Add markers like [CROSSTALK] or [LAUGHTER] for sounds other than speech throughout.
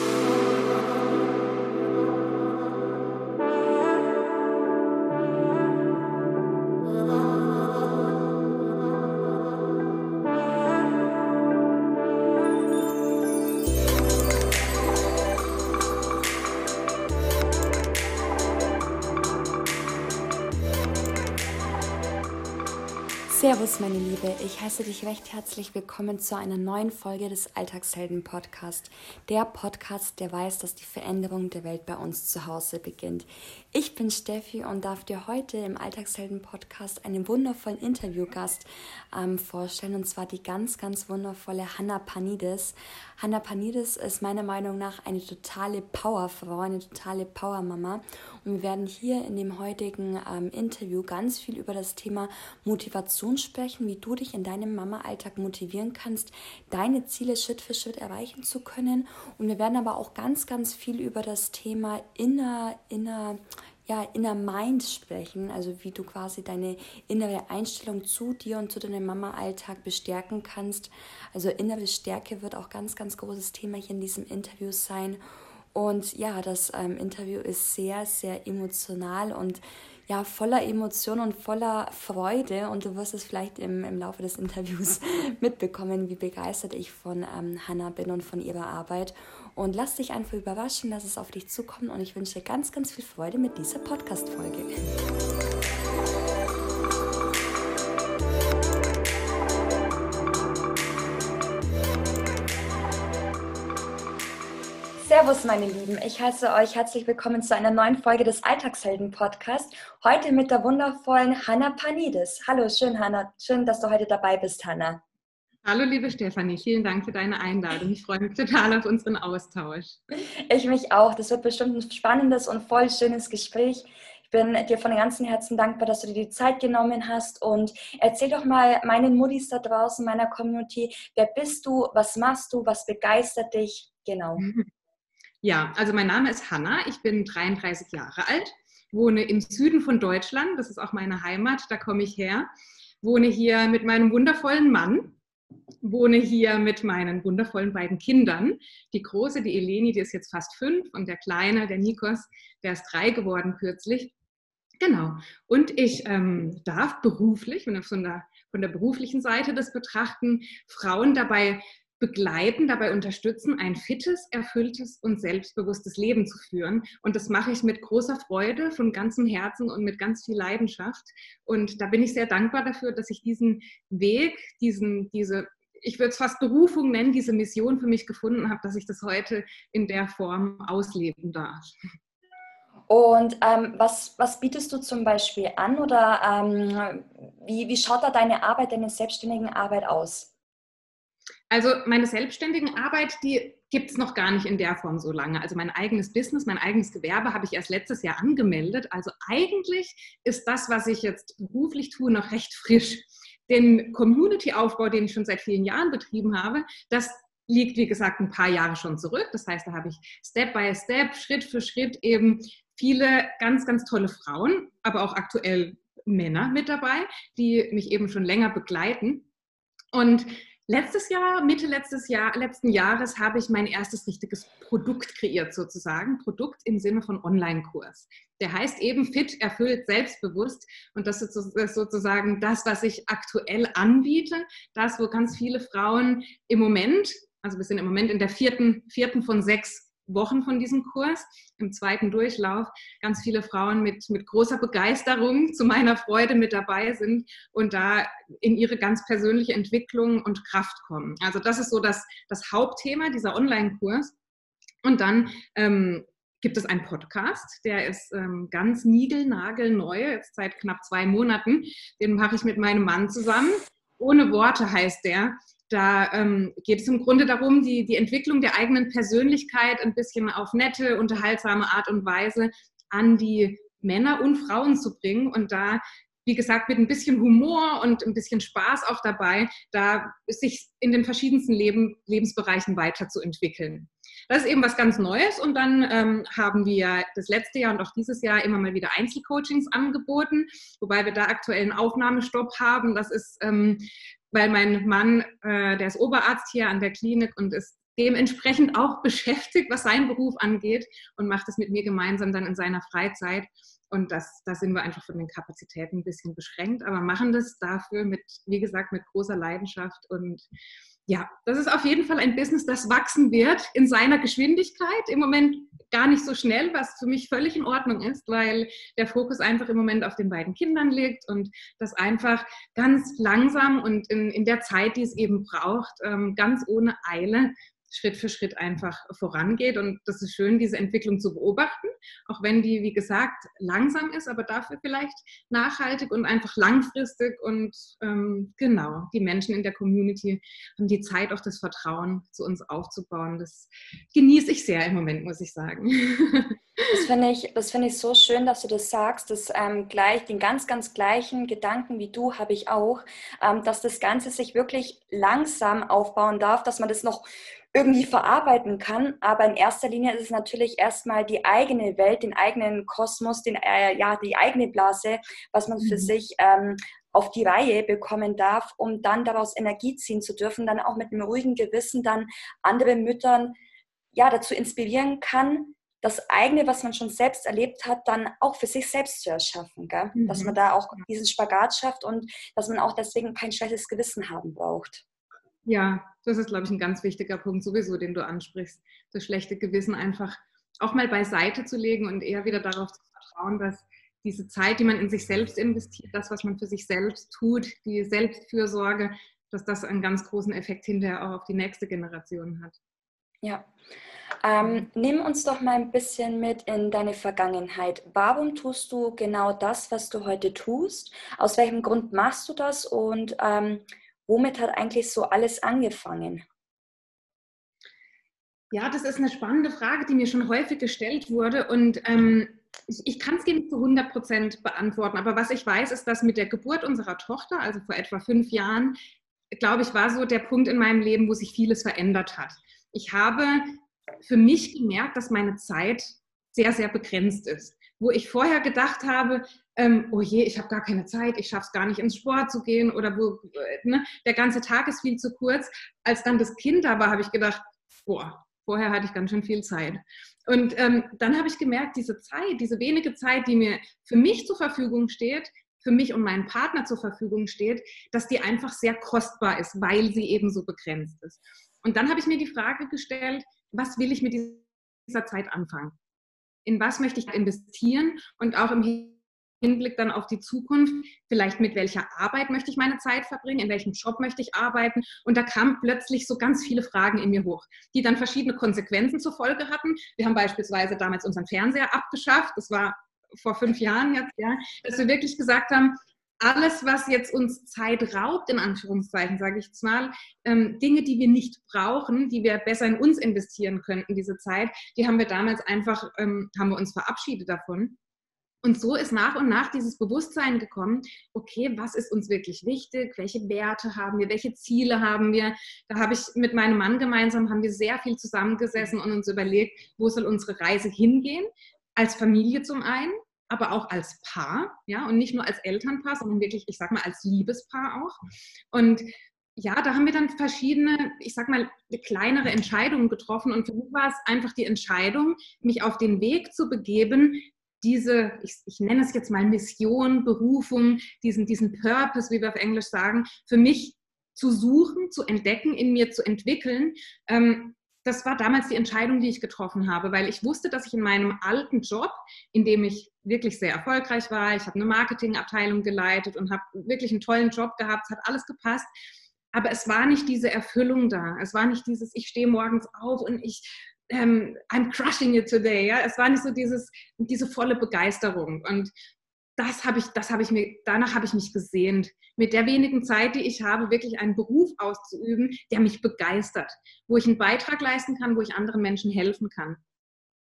Servus, meine Liebe. Ich heiße dich recht herzlich willkommen zu einer neuen Folge des Alltagshelden Podcast. Der Podcast, der weiß, dass die Veränderung der Welt bei uns zu Hause beginnt. Ich bin Steffi und darf dir heute im Alltagshelden Podcast einen wundervollen Interviewgast ähm, vorstellen und zwar die ganz, ganz wundervolle Hanna Panides. Hanna Panides ist meiner Meinung nach eine totale Powerfrau, eine totale Powermama und wir werden hier in dem heutigen ähm, Interview ganz viel über das Thema Motivation sprechen, wie du dich in deinem Mama-Alltag motivieren kannst, deine Ziele Schritt für Schritt erreichen zu können. Und wir werden aber auch ganz, ganz viel über das Thema inner, inner, ja, inner Mind sprechen, also wie du quasi deine innere Einstellung zu dir und zu deinem Mama-Alltag bestärken kannst. Also innere Stärke wird auch ganz, ganz großes Thema hier in diesem Interview sein. Und ja, das ähm, Interview ist sehr, sehr emotional und ja, voller Emotion und voller Freude. Und du wirst es vielleicht im, im Laufe des Interviews [LAUGHS] mitbekommen, wie begeistert ich von ähm, Hannah bin und von ihrer Arbeit. Und lass dich einfach überraschen, dass es auf dich zukommt. Und ich wünsche dir ganz, ganz viel Freude mit dieser Podcast-Folge. Servus, meine Lieben. Ich heiße euch herzlich willkommen zu einer neuen Folge des Alltagshelden-Podcasts. Heute mit der wundervollen Hanna Panides. Hallo, schön, Hanna. Schön, dass du heute dabei bist, Hanna. Hallo, liebe Stefanie. Vielen Dank für deine Einladung. Ich freue mich total auf unseren Austausch. Ich mich auch. Das wird bestimmt ein spannendes und voll schönes Gespräch. Ich bin dir von ganzem Herzen dankbar, dass du dir die Zeit genommen hast. Und erzähl doch mal meinen Muddis da draußen, meiner Community, wer bist du, was machst du, was begeistert dich? Genau. [LAUGHS] Ja, also mein Name ist Hanna, ich bin 33 Jahre alt, wohne im Süden von Deutschland, das ist auch meine Heimat, da komme ich her, wohne hier mit meinem wundervollen Mann, wohne hier mit meinen wundervollen beiden Kindern. Die große, die Eleni, die ist jetzt fast fünf und der kleine, der Nikos, der ist drei geworden kürzlich. Genau. Und ich ähm, darf beruflich, wenn wir von der, von der beruflichen Seite das betrachten, Frauen dabei begleiten, dabei unterstützen, ein fittes, erfülltes und selbstbewusstes Leben zu führen. Und das mache ich mit großer Freude, von ganzem Herzen und mit ganz viel Leidenschaft. Und da bin ich sehr dankbar dafür, dass ich diesen Weg, diesen, diese, ich würde es fast Berufung nennen, diese Mission für mich gefunden habe, dass ich das heute in der Form ausleben darf. Und ähm, was, was bietest du zum Beispiel an oder ähm, wie, wie schaut da deine Arbeit, deine selbstständigen Arbeit aus? Also meine selbstständigen Arbeit, die gibt es noch gar nicht in der Form so lange. Also mein eigenes Business, mein eigenes Gewerbe habe ich erst letztes Jahr angemeldet. Also eigentlich ist das, was ich jetzt beruflich tue, noch recht frisch. Den Community-Aufbau, den ich schon seit vielen Jahren betrieben habe, das liegt, wie gesagt, ein paar Jahre schon zurück. Das heißt, da habe ich Step by Step, Schritt für Schritt eben viele ganz, ganz tolle Frauen, aber auch aktuell Männer mit dabei, die mich eben schon länger begleiten. Und Letztes Jahr, Mitte letztes Jahr, letzten Jahres habe ich mein erstes richtiges Produkt kreiert, sozusagen. Produkt im Sinne von Online-Kurs. Der heißt eben Fit, erfüllt, selbstbewusst. Und das ist sozusagen das, was ich aktuell anbiete. Das, wo ganz viele Frauen im Moment, also wir sind im Moment in der vierten, vierten von sechs Wochen von diesem Kurs, im zweiten Durchlauf, ganz viele Frauen mit, mit großer Begeisterung zu meiner Freude mit dabei sind und da in ihre ganz persönliche Entwicklung und Kraft kommen. Also das ist so das, das Hauptthema dieser Online-Kurs. Und dann ähm, gibt es einen Podcast, der ist ähm, ganz niegelnagelneu, jetzt seit knapp zwei Monaten. Den mache ich mit meinem Mann zusammen. Ohne Worte heißt der. Da ähm, geht es im Grunde darum, die, die Entwicklung der eigenen Persönlichkeit ein bisschen auf nette, unterhaltsame Art und Weise an die Männer und Frauen zu bringen und da wie gesagt, mit ein bisschen Humor und ein bisschen Spaß auch dabei, da sich in den verschiedensten Leben, Lebensbereichen weiterzuentwickeln. Das ist eben was ganz Neues und dann ähm, haben wir das letzte Jahr und auch dieses Jahr immer mal wieder Einzelcoachings angeboten, wobei wir da aktuell einen Aufnahmestopp haben. Das ist ähm, weil mein Mann, äh, der ist Oberarzt hier an der Klinik und ist dementsprechend auch [LAUGHS] beschäftigt, was seinen Beruf angeht und macht es mit mir gemeinsam dann in seiner Freizeit. Und das, da sind wir einfach von den Kapazitäten ein bisschen beschränkt, aber machen das dafür mit, wie gesagt, mit großer Leidenschaft und ja, das ist auf jeden Fall ein Business, das wachsen wird in seiner Geschwindigkeit. Im Moment gar nicht so schnell, was für mich völlig in Ordnung ist, weil der Fokus einfach im Moment auf den beiden Kindern liegt und das einfach ganz langsam und in, in der Zeit, die es eben braucht, ähm, ganz ohne Eile Schritt für Schritt einfach vorangeht. Und das ist schön, diese Entwicklung zu beobachten, auch wenn die, wie gesagt, langsam ist, aber dafür vielleicht nachhaltig und einfach langfristig. Und ähm, genau, die Menschen in der Community haben die Zeit, auch das Vertrauen zu uns aufzubauen. Das genieße ich sehr im Moment, muss ich sagen. [LAUGHS] Das finde ich, das ich so schön, dass du das sagst. Das ähm, gleich, den ganz, ganz gleichen Gedanken wie du habe ich auch, ähm, dass das Ganze sich wirklich langsam aufbauen darf, dass man das noch irgendwie verarbeiten kann. Aber in erster Linie ist es natürlich erstmal die eigene Welt, den eigenen Kosmos, den, äh, ja, die eigene Blase, was man für mhm. sich ähm, auf die Reihe bekommen darf, um dann daraus Energie ziehen zu dürfen, dann auch mit einem ruhigen Gewissen dann andere Müttern ja, dazu inspirieren kann, das eigene, was man schon selbst erlebt hat, dann auch für sich selbst zu erschaffen. Gell? Mhm. Dass man da auch diesen Spagat schafft und dass man auch deswegen kein schlechtes Gewissen haben braucht. Ja, das ist, glaube ich, ein ganz wichtiger Punkt sowieso, den du ansprichst. Das schlechte Gewissen einfach auch mal beiseite zu legen und eher wieder darauf zu vertrauen, dass diese Zeit, die man in sich selbst investiert, das, was man für sich selbst tut, die Selbstfürsorge, dass das einen ganz großen Effekt hinterher auch auf die nächste Generation hat. Ja. Ähm, nimm uns doch mal ein bisschen mit in deine Vergangenheit. Warum tust du genau das, was du heute tust? Aus welchem Grund machst du das? Und ähm, womit hat eigentlich so alles angefangen? Ja, das ist eine spannende Frage, die mir schon häufig gestellt wurde und ähm, ich, ich kann es dir nicht zu 100 Prozent beantworten, aber was ich weiß, ist, dass mit der Geburt unserer Tochter, also vor etwa fünf Jahren, glaube ich, war so der Punkt in meinem Leben, wo sich vieles verändert hat. Ich habe für mich gemerkt, dass meine Zeit sehr, sehr begrenzt ist. Wo ich vorher gedacht habe, ähm, oh je, ich habe gar keine Zeit, ich schaffe es gar nicht ins Sport zu gehen oder wo, ne, der ganze Tag ist viel zu kurz. Als dann das Kind da war, habe ich gedacht, boah, vorher hatte ich ganz schön viel Zeit. Und ähm, dann habe ich gemerkt, diese Zeit, diese wenige Zeit, die mir für mich zur Verfügung steht, für mich und meinen Partner zur Verfügung steht, dass die einfach sehr kostbar ist, weil sie eben so begrenzt ist. Und dann habe ich mir die Frage gestellt, was will ich mit dieser Zeit anfangen? In was möchte ich investieren? Und auch im Hinblick dann auf die Zukunft, vielleicht mit welcher Arbeit möchte ich meine Zeit verbringen, in welchem Job möchte ich arbeiten. Und da kamen plötzlich so ganz viele Fragen in mir hoch, die dann verschiedene Konsequenzen zur Folge hatten. Wir haben beispielsweise damals unseren Fernseher abgeschafft. Das war vor fünf Jahren jetzt, ja, dass wir wirklich gesagt haben, alles, was jetzt uns Zeit raubt, in Anführungszeichen, sage ich jetzt mal, ähm, Dinge, die wir nicht brauchen, die wir besser in uns investieren könnten, diese Zeit, die haben wir damals einfach, ähm, haben wir uns verabschiedet davon. Und so ist nach und nach dieses Bewusstsein gekommen, okay, was ist uns wirklich wichtig, welche Werte haben wir, welche Ziele haben wir. Da habe ich mit meinem Mann gemeinsam, haben wir sehr viel zusammengesessen und uns überlegt, wo soll unsere Reise hingehen, als Familie zum einen, aber auch als Paar, ja, und nicht nur als Elternpaar, sondern wirklich, ich sag mal, als Liebespaar auch. Und ja, da haben wir dann verschiedene, ich sag mal, kleinere Entscheidungen getroffen. Und für mich war es einfach die Entscheidung, mich auf den Weg zu begeben, diese, ich, ich, nenne es jetzt mal Mission, Berufung, diesen, diesen Purpose, wie wir auf Englisch sagen, für mich zu suchen, zu entdecken, in mir zu entwickeln. Ähm, das war damals die Entscheidung, die ich getroffen habe, weil ich wusste, dass ich in meinem alten Job, in dem ich wirklich sehr erfolgreich war, ich habe eine Marketingabteilung geleitet und habe wirklich einen tollen Job gehabt, es hat alles gepasst, aber es war nicht diese Erfüllung da. Es war nicht dieses, ich stehe morgens auf und ich ähm, I'm crushing it today. Ja? Es war nicht so dieses, diese volle Begeisterung. Und das habe ich, das habe ich mir, danach habe ich mich gesehnt, mit der wenigen Zeit, die ich habe, wirklich einen Beruf auszuüben, der mich begeistert, wo ich einen Beitrag leisten kann, wo ich anderen Menschen helfen kann.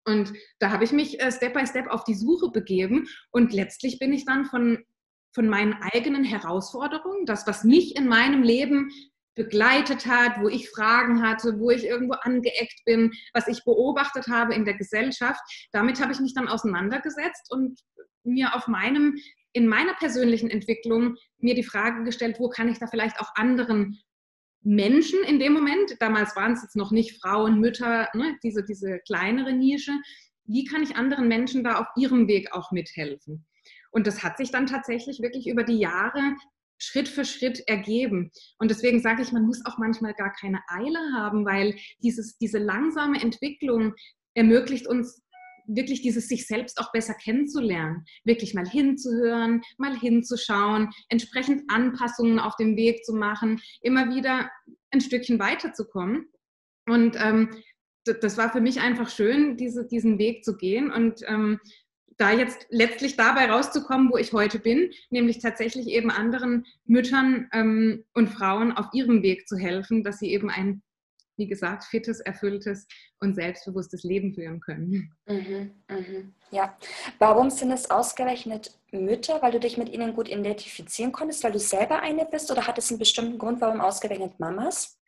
Und da habe ich mich äh, Step by Step auf die Suche begeben und letztlich bin ich dann von, von meinen eigenen Herausforderungen, das, was mich in meinem Leben begleitet hat, wo ich Fragen hatte, wo ich irgendwo angeeckt bin, was ich beobachtet habe in der Gesellschaft. Damit habe ich mich dann auseinandergesetzt und mir auf meinem, in meiner persönlichen Entwicklung mir die Frage gestellt, wo kann ich da vielleicht auch anderen Menschen in dem Moment, damals waren es jetzt noch nicht Frauen, Mütter, ne, diese, diese kleinere Nische, wie kann ich anderen Menschen da auf ihrem Weg auch mithelfen? Und das hat sich dann tatsächlich wirklich über die Jahre Schritt für Schritt ergeben. Und deswegen sage ich, man muss auch manchmal gar keine Eile haben, weil dieses, diese langsame Entwicklung ermöglicht uns wirklich dieses sich selbst auch besser kennenzulernen, wirklich mal hinzuhören, mal hinzuschauen, entsprechend Anpassungen auf dem Weg zu machen, immer wieder ein Stückchen weiterzukommen. Und ähm, das war für mich einfach schön, diese, diesen Weg zu gehen und ähm, da jetzt letztlich dabei rauszukommen, wo ich heute bin, nämlich tatsächlich eben anderen Müttern ähm, und Frauen auf ihrem Weg zu helfen, dass sie eben ein wie gesagt, fittes, erfülltes und selbstbewusstes Leben führen können. Mhm, mhm, ja. Warum sind es ausgerechnet Mütter? Weil du dich mit ihnen gut identifizieren konntest, weil du selber eine bist oder hat es einen bestimmten Grund, warum ausgerechnet Mamas?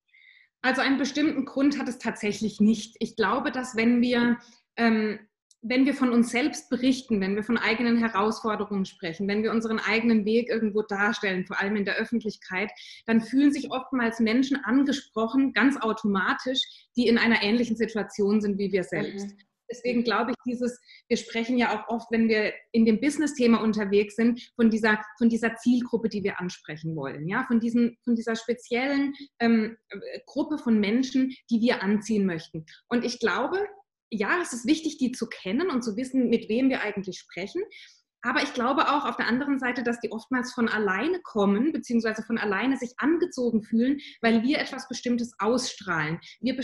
Also einen bestimmten Grund hat es tatsächlich nicht. Ich glaube, dass wenn wir ähm, wenn wir von uns selbst berichten, wenn wir von eigenen Herausforderungen sprechen, wenn wir unseren eigenen Weg irgendwo darstellen, vor allem in der Öffentlichkeit, dann fühlen sich oftmals Menschen angesprochen, ganz automatisch, die in einer ähnlichen Situation sind wie wir selbst. Mhm. Deswegen glaube ich, dieses, wir sprechen ja auch oft, wenn wir in dem Business-Thema unterwegs sind, von dieser, von dieser Zielgruppe, die wir ansprechen wollen, ja, von, diesen, von dieser speziellen ähm, Gruppe von Menschen, die wir anziehen möchten. Und ich glaube, ja, es ist wichtig, die zu kennen und zu wissen, mit wem wir eigentlich sprechen. Aber ich glaube auch auf der anderen Seite, dass die oftmals von alleine kommen, beziehungsweise von alleine sich angezogen fühlen, weil wir etwas Bestimmtes ausstrahlen. Wir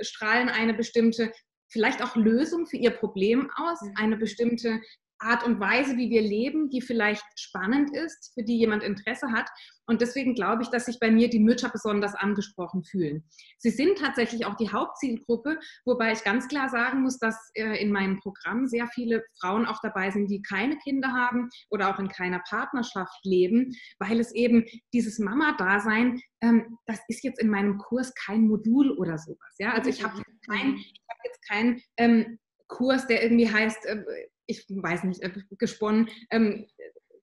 strahlen eine bestimmte, vielleicht auch Lösung für ihr Problem aus, eine bestimmte Art und Weise, wie wir leben, die vielleicht spannend ist, für die jemand Interesse hat. Und deswegen glaube ich, dass sich bei mir die Mütter besonders angesprochen fühlen. Sie sind tatsächlich auch die Hauptzielgruppe, wobei ich ganz klar sagen muss, dass äh, in meinem Programm sehr viele Frauen auch dabei sind, die keine Kinder haben oder auch in keiner Partnerschaft leben, weil es eben dieses Mama-Dasein, ähm, das ist jetzt in meinem Kurs kein Modul oder sowas. Ja? Also ich habe hab jetzt keinen ähm, Kurs, der irgendwie heißt, äh, ich weiß nicht, äh, gesponnen, ähm,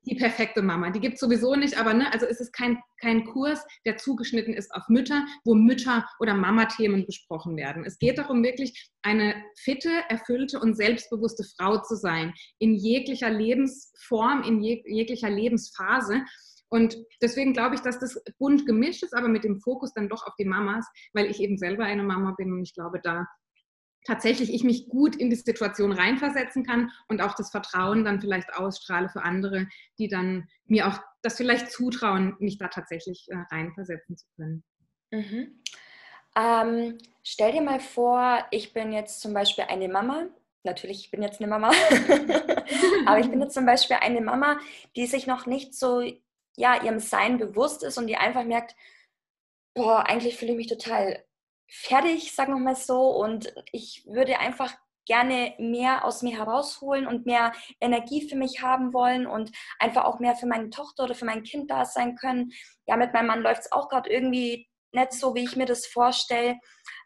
die perfekte Mama. Die gibt es sowieso nicht, aber ne, also es ist kein, kein Kurs, der zugeschnitten ist auf Mütter, wo Mütter- oder Mama-Themen besprochen werden. Es geht darum, wirklich eine fitte, erfüllte und selbstbewusste Frau zu sein, in jeglicher Lebensform, in jeg jeglicher Lebensphase. Und deswegen glaube ich, dass das bunt gemischt ist, aber mit dem Fokus dann doch auf die Mamas, weil ich eben selber eine Mama bin und ich glaube, da tatsächlich ich mich gut in die Situation reinversetzen kann und auch das Vertrauen dann vielleicht ausstrahle für andere, die dann mir auch das vielleicht zutrauen, mich da tatsächlich äh, reinversetzen zu können. Mhm. Ähm, stell dir mal vor, ich bin jetzt zum Beispiel eine Mama. Natürlich, ich bin jetzt eine Mama. [LAUGHS] Aber ich bin jetzt zum Beispiel eine Mama, die sich noch nicht so ja, ihrem Sein bewusst ist und die einfach merkt, boah, eigentlich fühle ich mich total fertig, sagen wir mal so. Und ich würde einfach gerne mehr aus mir herausholen und mehr Energie für mich haben wollen und einfach auch mehr für meine Tochter oder für mein Kind da sein können. Ja, mit meinem Mann läuft es auch gerade irgendwie nicht so, wie ich mir das vorstelle.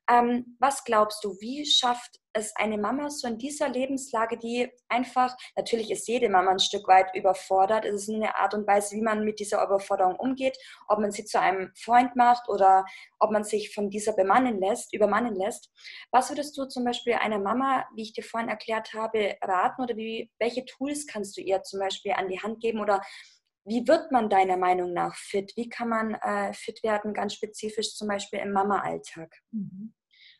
Ähm, was glaubst du, wie schafft es eine Mama so in dieser Lebenslage, die einfach, natürlich ist jede Mama ein Stück weit überfordert, es ist eine Art und Weise, wie man mit dieser Überforderung umgeht, ob man sie zu einem Freund macht oder ob man sich von dieser bemannen lässt, übermannen lässt. Was würdest du zum Beispiel einer Mama, wie ich dir vorhin erklärt habe, raten oder wie, welche Tools kannst du ihr zum Beispiel an die Hand geben oder wie wird man deiner Meinung nach fit? Wie kann man äh, fit werden, ganz spezifisch zum Beispiel im Mama-Alltag? Mhm.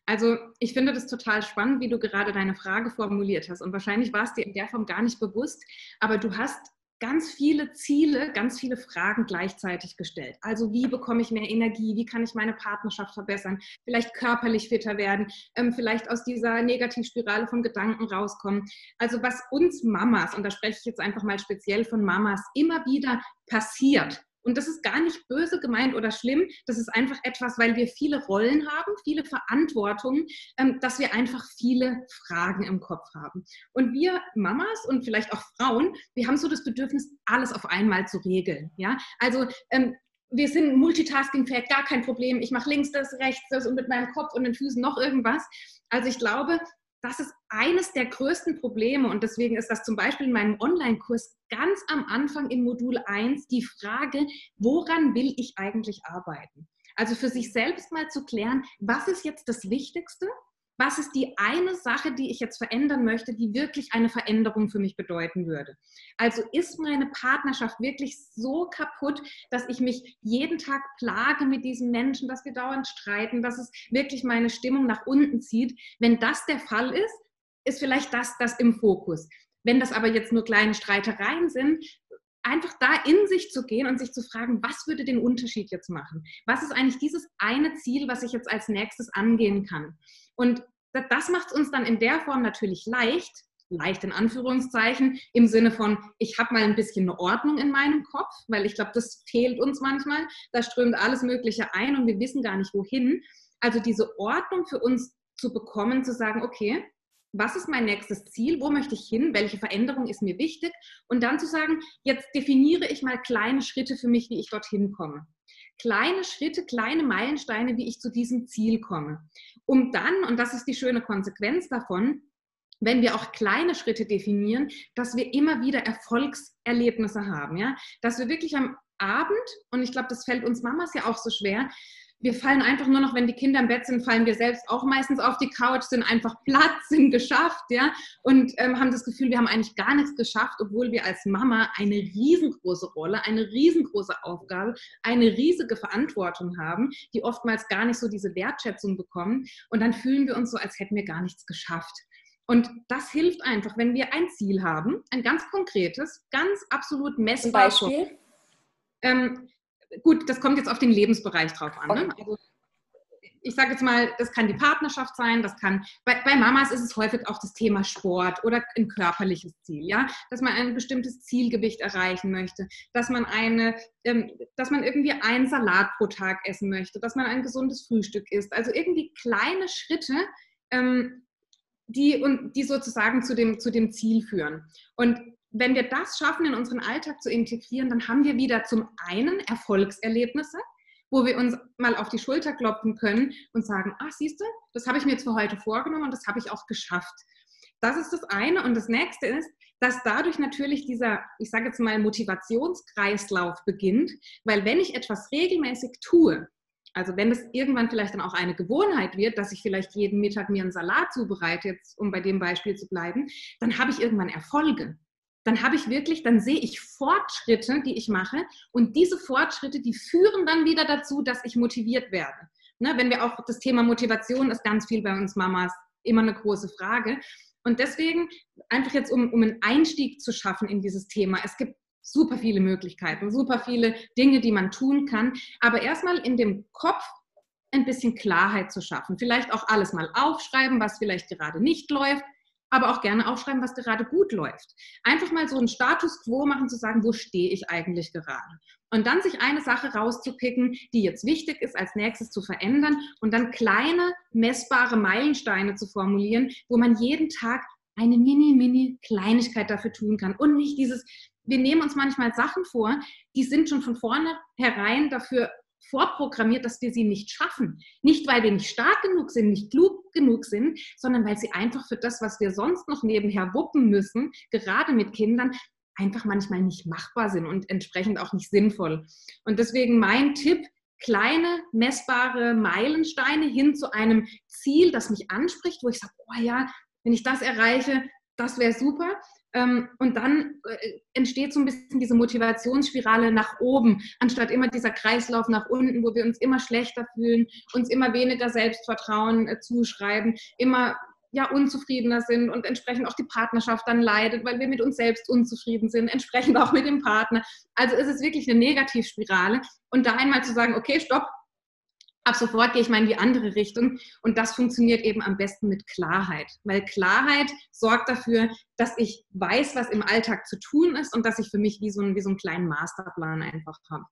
Also ich finde das total spannend, wie du gerade deine Frage formuliert hast. Und wahrscheinlich war es dir in der Form gar nicht bewusst, aber du hast ganz viele Ziele, ganz viele Fragen gleichzeitig gestellt. Also wie bekomme ich mehr Energie? Wie kann ich meine Partnerschaft verbessern? Vielleicht körperlich fitter werden? Ähm, vielleicht aus dieser Negativspirale von Gedanken rauskommen? Also was uns Mamas, und da spreche ich jetzt einfach mal speziell von Mamas, immer wieder passiert, und das ist gar nicht böse gemeint oder schlimm. Das ist einfach etwas, weil wir viele Rollen haben, viele Verantwortungen, ähm, dass wir einfach viele Fragen im Kopf haben. Und wir Mamas und vielleicht auch Frauen, wir haben so das Bedürfnis, alles auf einmal zu regeln. Ja, also ähm, wir sind multitaskingfähig, gar kein Problem. Ich mache links das, rechts das und mit meinem Kopf und den Füßen noch irgendwas. Also ich glaube, das ist eines der größten Probleme und deswegen ist das zum Beispiel in meinem Online-Kurs ganz am Anfang in Modul 1 die Frage, woran will ich eigentlich arbeiten? Also für sich selbst mal zu klären, was ist jetzt das Wichtigste was ist die eine Sache, die ich jetzt verändern möchte, die wirklich eine Veränderung für mich bedeuten würde? Also ist meine Partnerschaft wirklich so kaputt, dass ich mich jeden Tag plage mit diesem Menschen, dass wir dauernd streiten, dass es wirklich meine Stimmung nach unten zieht? Wenn das der Fall ist, ist vielleicht das das im Fokus. Wenn das aber jetzt nur kleine Streitereien sind, einfach da in sich zu gehen und sich zu fragen, was würde den Unterschied jetzt machen? Was ist eigentlich dieses eine Ziel, was ich jetzt als nächstes angehen kann? Und das macht es uns dann in der Form natürlich leicht, leicht in Anführungszeichen, im Sinne von, ich habe mal ein bisschen eine Ordnung in meinem Kopf, weil ich glaube, das fehlt uns manchmal. Da strömt alles Mögliche ein und wir wissen gar nicht wohin. Also diese Ordnung für uns zu bekommen, zu sagen, okay, was ist mein nächstes Ziel, wo möchte ich hin, welche Veränderung ist mir wichtig und dann zu sagen, jetzt definiere ich mal kleine Schritte für mich, wie ich dorthin komme. Kleine Schritte, kleine Meilensteine, wie ich zu diesem Ziel komme. Um dann, und das ist die schöne Konsequenz davon, wenn wir auch kleine Schritte definieren, dass wir immer wieder Erfolgserlebnisse haben, ja, dass wir wirklich am Abend, und ich glaube, das fällt uns Mamas ja auch so schwer, wir fallen einfach nur noch, wenn die Kinder im Bett sind, fallen wir selbst auch meistens auf die Couch, sind einfach platt, [LAUGHS] sind geschafft, ja, und ähm, haben das Gefühl, wir haben eigentlich gar nichts geschafft, obwohl wir als Mama eine riesengroße Rolle, eine riesengroße Aufgabe, eine riesige Verantwortung haben, die oftmals gar nicht so diese Wertschätzung bekommen. Und dann fühlen wir uns so, als hätten wir gar nichts geschafft. Und das hilft einfach, wenn wir ein Ziel haben, ein ganz konkretes, ganz absolut messbares. Beispiel? Ähm, gut, das kommt jetzt auf den Lebensbereich drauf an. Ne? Also, ich sage jetzt mal, das kann die Partnerschaft sein, das kann, bei, bei, Mamas ist es häufig auch das Thema Sport oder ein körperliches Ziel, ja, dass man ein bestimmtes Zielgewicht erreichen möchte, dass man eine, ähm, dass man irgendwie einen Salat pro Tag essen möchte, dass man ein gesundes Frühstück isst, also irgendwie kleine Schritte, ähm, die, und, die sozusagen zu dem, zu dem Ziel führen. Und wenn wir das schaffen, in unseren Alltag zu integrieren, dann haben wir wieder zum einen Erfolgserlebnisse, wo wir uns mal auf die Schulter klopfen können und sagen, ach siehst du, das habe ich mir jetzt für heute vorgenommen und das habe ich auch geschafft. Das ist das eine. Und das nächste ist, dass dadurch natürlich dieser, ich sage jetzt mal, Motivationskreislauf beginnt, weil wenn ich etwas regelmäßig tue, also wenn es irgendwann vielleicht dann auch eine Gewohnheit wird, dass ich vielleicht jeden Mittag mir einen Salat zubereite, jetzt um bei dem Beispiel zu bleiben, dann habe ich irgendwann Erfolge dann habe ich wirklich, dann sehe ich Fortschritte, die ich mache und diese Fortschritte, die führen dann wieder dazu, dass ich motiviert werde. Ne, wenn wir auch das Thema Motivation ist ganz viel bei uns Mamas immer eine große Frage. Und deswegen einfach jetzt, um, um einen Einstieg zu schaffen in dieses Thema. Es gibt super viele Möglichkeiten, super viele Dinge, die man tun kann. Aber erstmal in dem Kopf ein bisschen Klarheit zu schaffen. Vielleicht auch alles mal aufschreiben, was vielleicht gerade nicht läuft aber auch gerne aufschreiben, was gerade gut läuft. Einfach mal so einen Status quo machen, zu sagen, wo stehe ich eigentlich gerade? Und dann sich eine Sache rauszupicken, die jetzt wichtig ist, als nächstes zu verändern und dann kleine, messbare Meilensteine zu formulieren, wo man jeden Tag eine mini, mini Kleinigkeit dafür tun kann und nicht dieses, wir nehmen uns manchmal Sachen vor, die sind schon von vornherein dafür vorprogrammiert, dass wir sie nicht schaffen. Nicht, weil wir nicht stark genug sind, nicht klug genug sind, sondern weil sie einfach für das, was wir sonst noch nebenher wuppen müssen, gerade mit Kindern, einfach manchmal nicht machbar sind und entsprechend auch nicht sinnvoll. Und deswegen mein Tipp, kleine messbare Meilensteine hin zu einem Ziel, das mich anspricht, wo ich sage, oh ja, wenn ich das erreiche, das wäre super. Ähm, und dann äh, entsteht so ein bisschen diese Motivationsspirale nach oben, anstatt immer dieser Kreislauf nach unten, wo wir uns immer schlechter fühlen, uns immer weniger Selbstvertrauen äh, zuschreiben, immer ja unzufriedener sind und entsprechend auch die Partnerschaft dann leidet, weil wir mit uns selbst unzufrieden sind, entsprechend auch mit dem Partner. Also ist es wirklich eine Negativspirale. Und da einmal zu sagen, okay, stopp, ab sofort gehe ich mal in die andere Richtung. Und das funktioniert eben am besten mit Klarheit, weil Klarheit sorgt dafür, dass ich weiß, was im Alltag zu tun ist und dass ich für mich wie so, ein, wie so einen kleinen Masterplan einfach habe.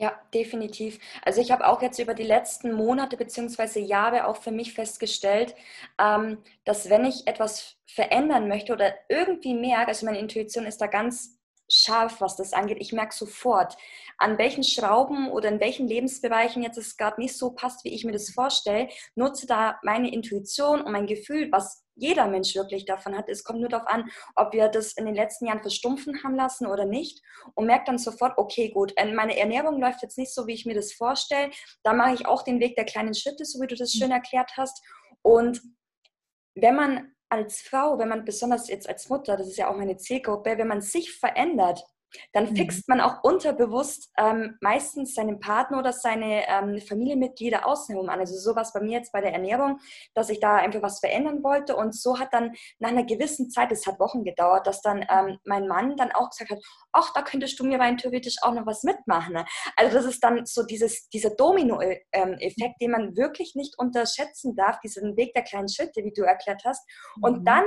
Ja, definitiv. Also ich habe auch jetzt über die letzten Monate bzw. Jahre auch für mich festgestellt, ähm, dass wenn ich etwas verändern möchte oder irgendwie merke, also meine Intuition ist da ganz scharf, was das angeht. Ich merke sofort, an welchen Schrauben oder in welchen Lebensbereichen jetzt es gerade nicht so passt, wie ich mir das vorstelle. Nutze da meine Intuition und mein Gefühl, was jeder Mensch wirklich davon hat. Es kommt nur darauf an, ob wir das in den letzten Jahren verstumpfen haben lassen oder nicht und merkt dann sofort, okay, gut, äh, meine Ernährung läuft jetzt nicht so, wie ich mir das vorstelle. Da mache ich auch den Weg der kleinen Schritte, so wie du das schön erklärt hast. Und wenn man als Frau, wenn man besonders jetzt als Mutter, das ist ja auch meine Zielgruppe, wenn man sich verändert, dann mhm. fixt man auch unterbewusst ähm, meistens seinen Partner oder seine ähm, Familienmitglieder außen herum an. Also sowas bei mir jetzt bei der Ernährung, dass ich da einfach was verändern wollte und so hat dann nach einer gewissen Zeit, es hat Wochen gedauert, dass dann ähm, mein Mann dann auch gesagt hat, ach, da könntest du mir rein theoretisch auch noch was mitmachen. Also das ist dann so dieses, dieser Domino-Effekt, den man wirklich nicht unterschätzen darf, diesen Weg der kleinen Schritte, wie du erklärt hast. Und mhm. dann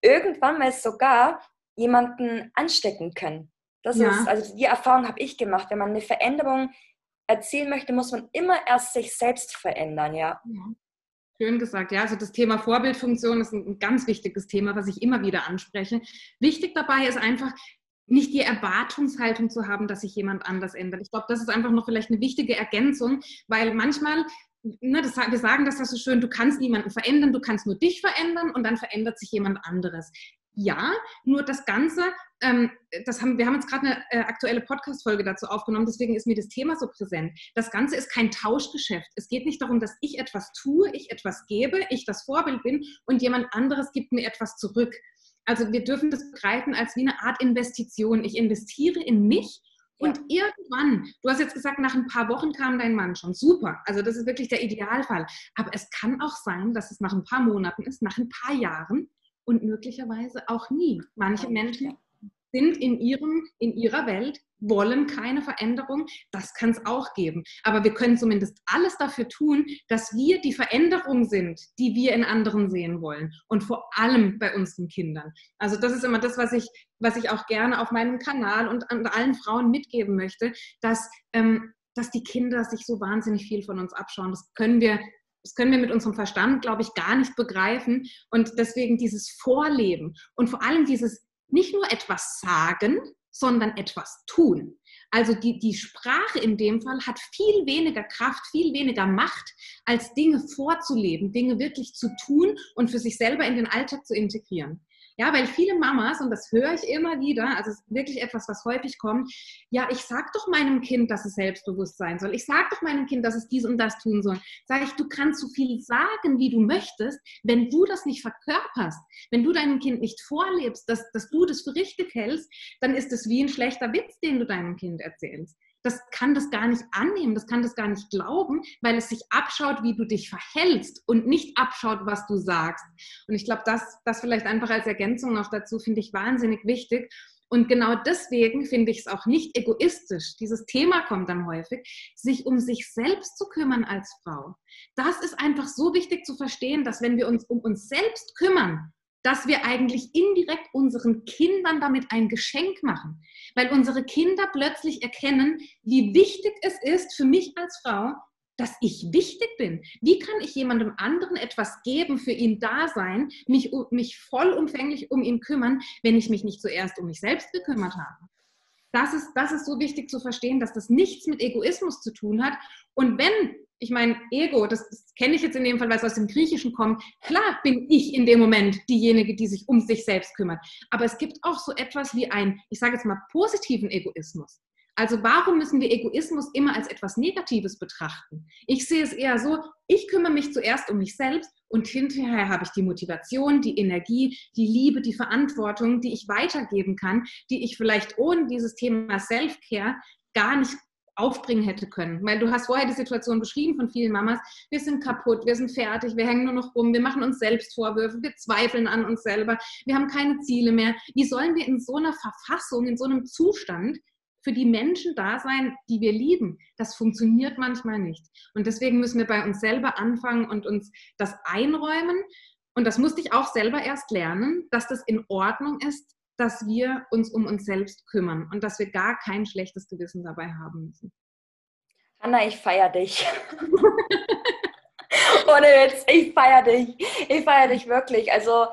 irgendwann mal sogar jemanden anstecken können. Das ja. ist, also die Erfahrung habe ich gemacht. Wenn man eine Veränderung erzielen möchte, muss man immer erst sich selbst verändern, ja. ja. Schön gesagt, ja. Also das Thema Vorbildfunktion ist ein ganz wichtiges Thema, was ich immer wieder anspreche. Wichtig dabei ist einfach, nicht die Erwartungshaltung zu haben, dass sich jemand anders ändert. Ich glaube, das ist einfach noch vielleicht eine wichtige Ergänzung, weil manchmal Ne, das, wir sagen das ja so schön, du kannst niemanden verändern, du kannst nur dich verändern und dann verändert sich jemand anderes. Ja, nur das Ganze, ähm, das haben, wir haben jetzt gerade eine äh, aktuelle Podcast-Folge dazu aufgenommen, deswegen ist mir das Thema so präsent. Das Ganze ist kein Tauschgeschäft. Es geht nicht darum, dass ich etwas tue, ich etwas gebe, ich das Vorbild bin und jemand anderes gibt mir etwas zurück. Also wir dürfen das begreifen als wie eine Art Investition. Ich investiere in mich und ja. irgendwann, du hast jetzt gesagt, nach ein paar Wochen kam dein Mann schon. Super. Also das ist wirklich der Idealfall. Aber es kann auch sein, dass es nach ein paar Monaten ist, nach ein paar Jahren, und möglicherweise auch nie. Manche Menschen sind in, ihrem, in ihrer Welt, wollen keine Veränderung. Das kann es auch geben. Aber wir können zumindest alles dafür tun, dass wir die Veränderung sind, die wir in anderen sehen wollen. Und vor allem bei unseren Kindern. Also das ist immer das, was ich, was ich auch gerne auf meinem Kanal und an allen Frauen mitgeben möchte, dass, ähm, dass die Kinder sich so wahnsinnig viel von uns abschauen. Das können wir das können wir mit unserem Verstand, glaube ich, gar nicht begreifen. Und deswegen dieses Vorleben und vor allem dieses nicht nur etwas sagen, sondern etwas tun. Also die, die Sprache in dem Fall hat viel weniger Kraft, viel weniger Macht, als Dinge vorzuleben, Dinge wirklich zu tun und für sich selber in den Alltag zu integrieren. Ja, weil viele Mamas, und das höre ich immer wieder, also es ist wirklich etwas, was häufig kommt, ja, ich sag doch meinem Kind, dass es selbstbewusst sein soll. Ich sag doch meinem Kind, dass es dies und das tun soll. Sag ich, du kannst so viel sagen, wie du möchtest, wenn du das nicht verkörperst, wenn du deinem Kind nicht vorlebst, dass, dass du das für richtig hältst, dann ist es wie ein schlechter Witz, den du deinem Kind erzählst das kann das gar nicht annehmen, das kann das gar nicht glauben, weil es sich abschaut, wie du dich verhältst und nicht abschaut, was du sagst. Und ich glaube, das, das vielleicht einfach als Ergänzung noch dazu finde ich wahnsinnig wichtig. Und genau deswegen finde ich es auch nicht egoistisch. Dieses Thema kommt dann häufig, sich um sich selbst zu kümmern als Frau. Das ist einfach so wichtig zu verstehen, dass wenn wir uns um uns selbst kümmern, dass wir eigentlich indirekt unseren Kindern damit ein Geschenk machen, weil unsere Kinder plötzlich erkennen, wie wichtig es ist für mich als Frau, dass ich wichtig bin. Wie kann ich jemandem anderen etwas geben, für ihn da sein, mich, mich vollumfänglich um ihn kümmern, wenn ich mich nicht zuerst um mich selbst gekümmert habe? Das ist, das ist so wichtig zu verstehen, dass das nichts mit Egoismus zu tun hat. Und wenn ich meine, Ego, das, das kenne ich jetzt in dem Fall, weil es aus dem Griechischen kommt. Klar bin ich in dem Moment diejenige, die sich um sich selbst kümmert. Aber es gibt auch so etwas wie einen, ich sage jetzt mal, positiven Egoismus. Also warum müssen wir Egoismus immer als etwas Negatives betrachten? Ich sehe es eher so, ich kümmere mich zuerst um mich selbst und hinterher habe ich die Motivation, die Energie, die Liebe, die Verantwortung, die ich weitergeben kann, die ich vielleicht ohne dieses Thema Self-Care gar nicht aufbringen hätte können. Weil du hast vorher die Situation beschrieben von vielen Mamas, wir sind kaputt, wir sind fertig, wir hängen nur noch rum, wir machen uns selbst Vorwürfe, wir zweifeln an uns selber, wir haben keine Ziele mehr. Wie sollen wir in so einer Verfassung, in so einem Zustand für die Menschen da sein, die wir lieben? Das funktioniert manchmal nicht. Und deswegen müssen wir bei uns selber anfangen und uns das einräumen. Und das musste ich auch selber erst lernen, dass das in Ordnung ist, dass wir uns um uns selbst kümmern und dass wir gar kein schlechtes Gewissen dabei haben müssen. Hanna, ich feiere dich. [LAUGHS] Ohne Witz, ich feiere dich. Ich feiere dich wirklich. Also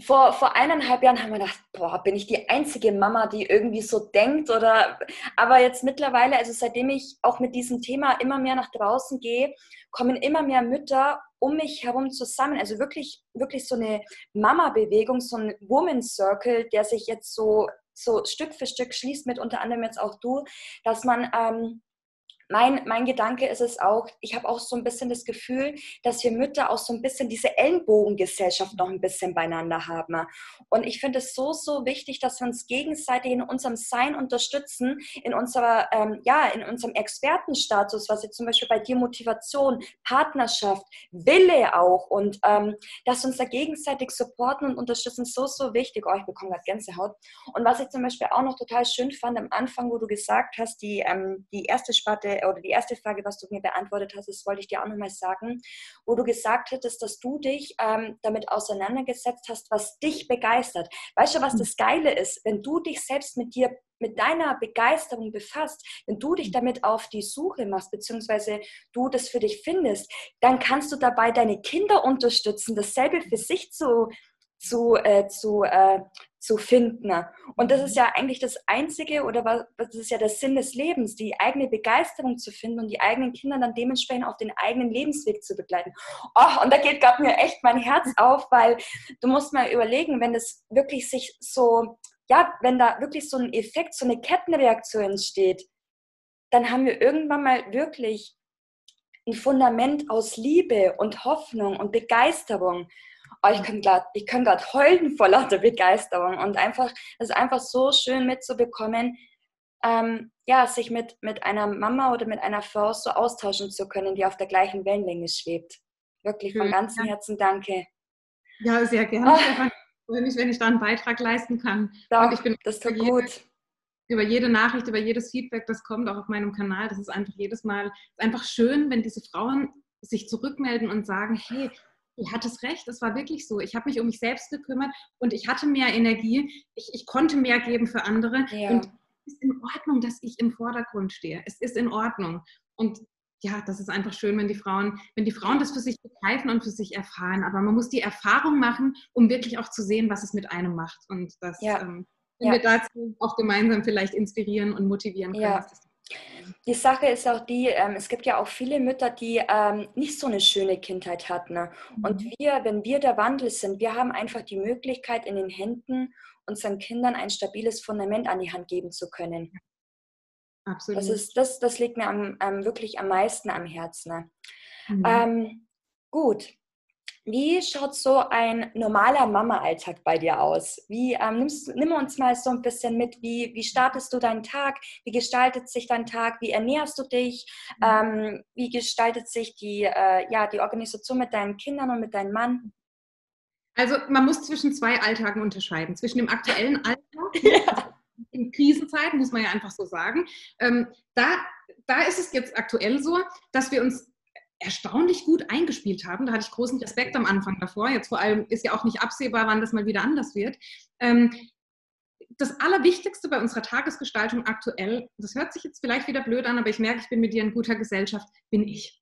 vor, vor eineinhalb Jahren haben wir gedacht, boah, bin ich die einzige Mama, die irgendwie so denkt oder, aber jetzt mittlerweile, also seitdem ich auch mit diesem Thema immer mehr nach draußen gehe, kommen immer mehr Mütter um mich herum zusammen. Also wirklich, wirklich so eine Mama-Bewegung, so ein Woman Circle, der sich jetzt so, so Stück für Stück schließt, mit unter anderem jetzt auch du, dass man ähm, mein, mein Gedanke ist es auch, ich habe auch so ein bisschen das Gefühl, dass wir Mütter auch so ein bisschen diese Ellenbogengesellschaft noch ein bisschen beieinander haben. Und ich finde es so, so wichtig, dass wir uns gegenseitig in unserem Sein unterstützen, in unserer, ähm, ja, in unserem Expertenstatus, was jetzt zum Beispiel bei dir Motivation, Partnerschaft, Wille auch und ähm, dass wir uns da gegenseitig supporten und unterstützen, so, so wichtig. Oh, ich bekomme gerade Gänsehaut. Und was ich zum Beispiel auch noch total schön fand am Anfang, wo du gesagt hast, die, ähm, die erste Sparte oder die erste Frage, was du mir beantwortet hast, das wollte ich dir auch nochmal sagen, wo du gesagt hättest, dass du dich ähm, damit auseinandergesetzt hast, was dich begeistert. Weißt du, was hm. das Geile ist? Wenn du dich selbst mit dir mit deiner Begeisterung befasst, wenn du dich hm. damit auf die Suche machst, beziehungsweise du das für dich findest, dann kannst du dabei deine Kinder unterstützen, dasselbe für sich zu, zu, äh, zu, äh, zu finden. Und das ist ja eigentlich das Einzige oder was, das ist ja der Sinn des Lebens, die eigene Begeisterung zu finden und die eigenen Kinder dann dementsprechend auf den eigenen Lebensweg zu begleiten. Oh, und da geht gerade mir echt mein Herz auf, weil du musst mal überlegen, wenn es wirklich sich so, ja, wenn da wirklich so ein Effekt, so eine Kettenreaktion entsteht, dann haben wir irgendwann mal wirklich ein Fundament aus Liebe und Hoffnung und Begeisterung. Oh, ich kann gerade ich kann gerade heulen vor lauter Begeisterung und einfach, es ist einfach so schön mitzubekommen, ähm, ja, sich mit, mit einer Mama oder mit einer Frau so austauschen zu können, die auf der gleichen Wellenlänge schwebt. Wirklich von ganzem Herzen danke. Ja, sehr gerne. Oh. Wenn ich, wenn ich da einen Beitrag leisten kann. Doch, ich bin das tut gut. Über jede Nachricht, über jedes Feedback, das kommt auch auf meinem Kanal. Das ist einfach jedes Mal, ist einfach schön, wenn diese Frauen sich zurückmelden und sagen, hey, ihr hattet recht, es war wirklich so. Ich habe mich um mich selbst gekümmert und ich hatte mehr Energie. Ich, ich konnte mehr geben für andere. Ja. Und es ist in Ordnung, dass ich im Vordergrund stehe. Es ist in Ordnung. Und ja, das ist einfach schön, wenn die Frauen, wenn die Frauen das für sich begreifen und für sich erfahren. Aber man muss die Erfahrung machen, um wirklich auch zu sehen, was es mit einem macht. Und das, ja. ähm, wenn ja. wir dazu auch gemeinsam vielleicht inspirieren und motivieren können, ja. Die Sache ist auch die, ähm, es gibt ja auch viele Mütter, die ähm, nicht so eine schöne Kindheit hatten. Ne? Und mhm. wir, wenn wir der Wandel sind, wir haben einfach die Möglichkeit, in den Händen unseren Kindern ein stabiles Fundament an die Hand geben zu können. Absolut. Das, ist, das, das liegt mir am, am wirklich am meisten am Herzen. Ne? Mhm. Ähm, gut, wie schaut so ein normaler Mama-Alltag bei dir aus? Wie ähm, nimmst, nimm uns mal so ein bisschen mit. Wie, wie startest du deinen Tag? Wie gestaltet sich dein Tag? Wie ernährst du dich? Mhm. Ähm, wie gestaltet sich die, äh, ja, die Organisation mit deinen Kindern und mit deinem Mann? Also man muss zwischen zwei Alltagen unterscheiden. Zwischen dem aktuellen [LAUGHS] Alltag, ja. in Krisenzeiten, muss man ja einfach so sagen. Ähm, da, da ist es jetzt aktuell so, dass wir uns erstaunlich gut eingespielt haben. Da hatte ich großen Respekt am Anfang davor. Jetzt vor allem ist ja auch nicht absehbar, wann das mal wieder anders wird. Ähm, das Allerwichtigste bei unserer Tagesgestaltung aktuell, das hört sich jetzt vielleicht wieder blöd an, aber ich merke, ich bin mit dir in guter Gesellschaft, bin ich.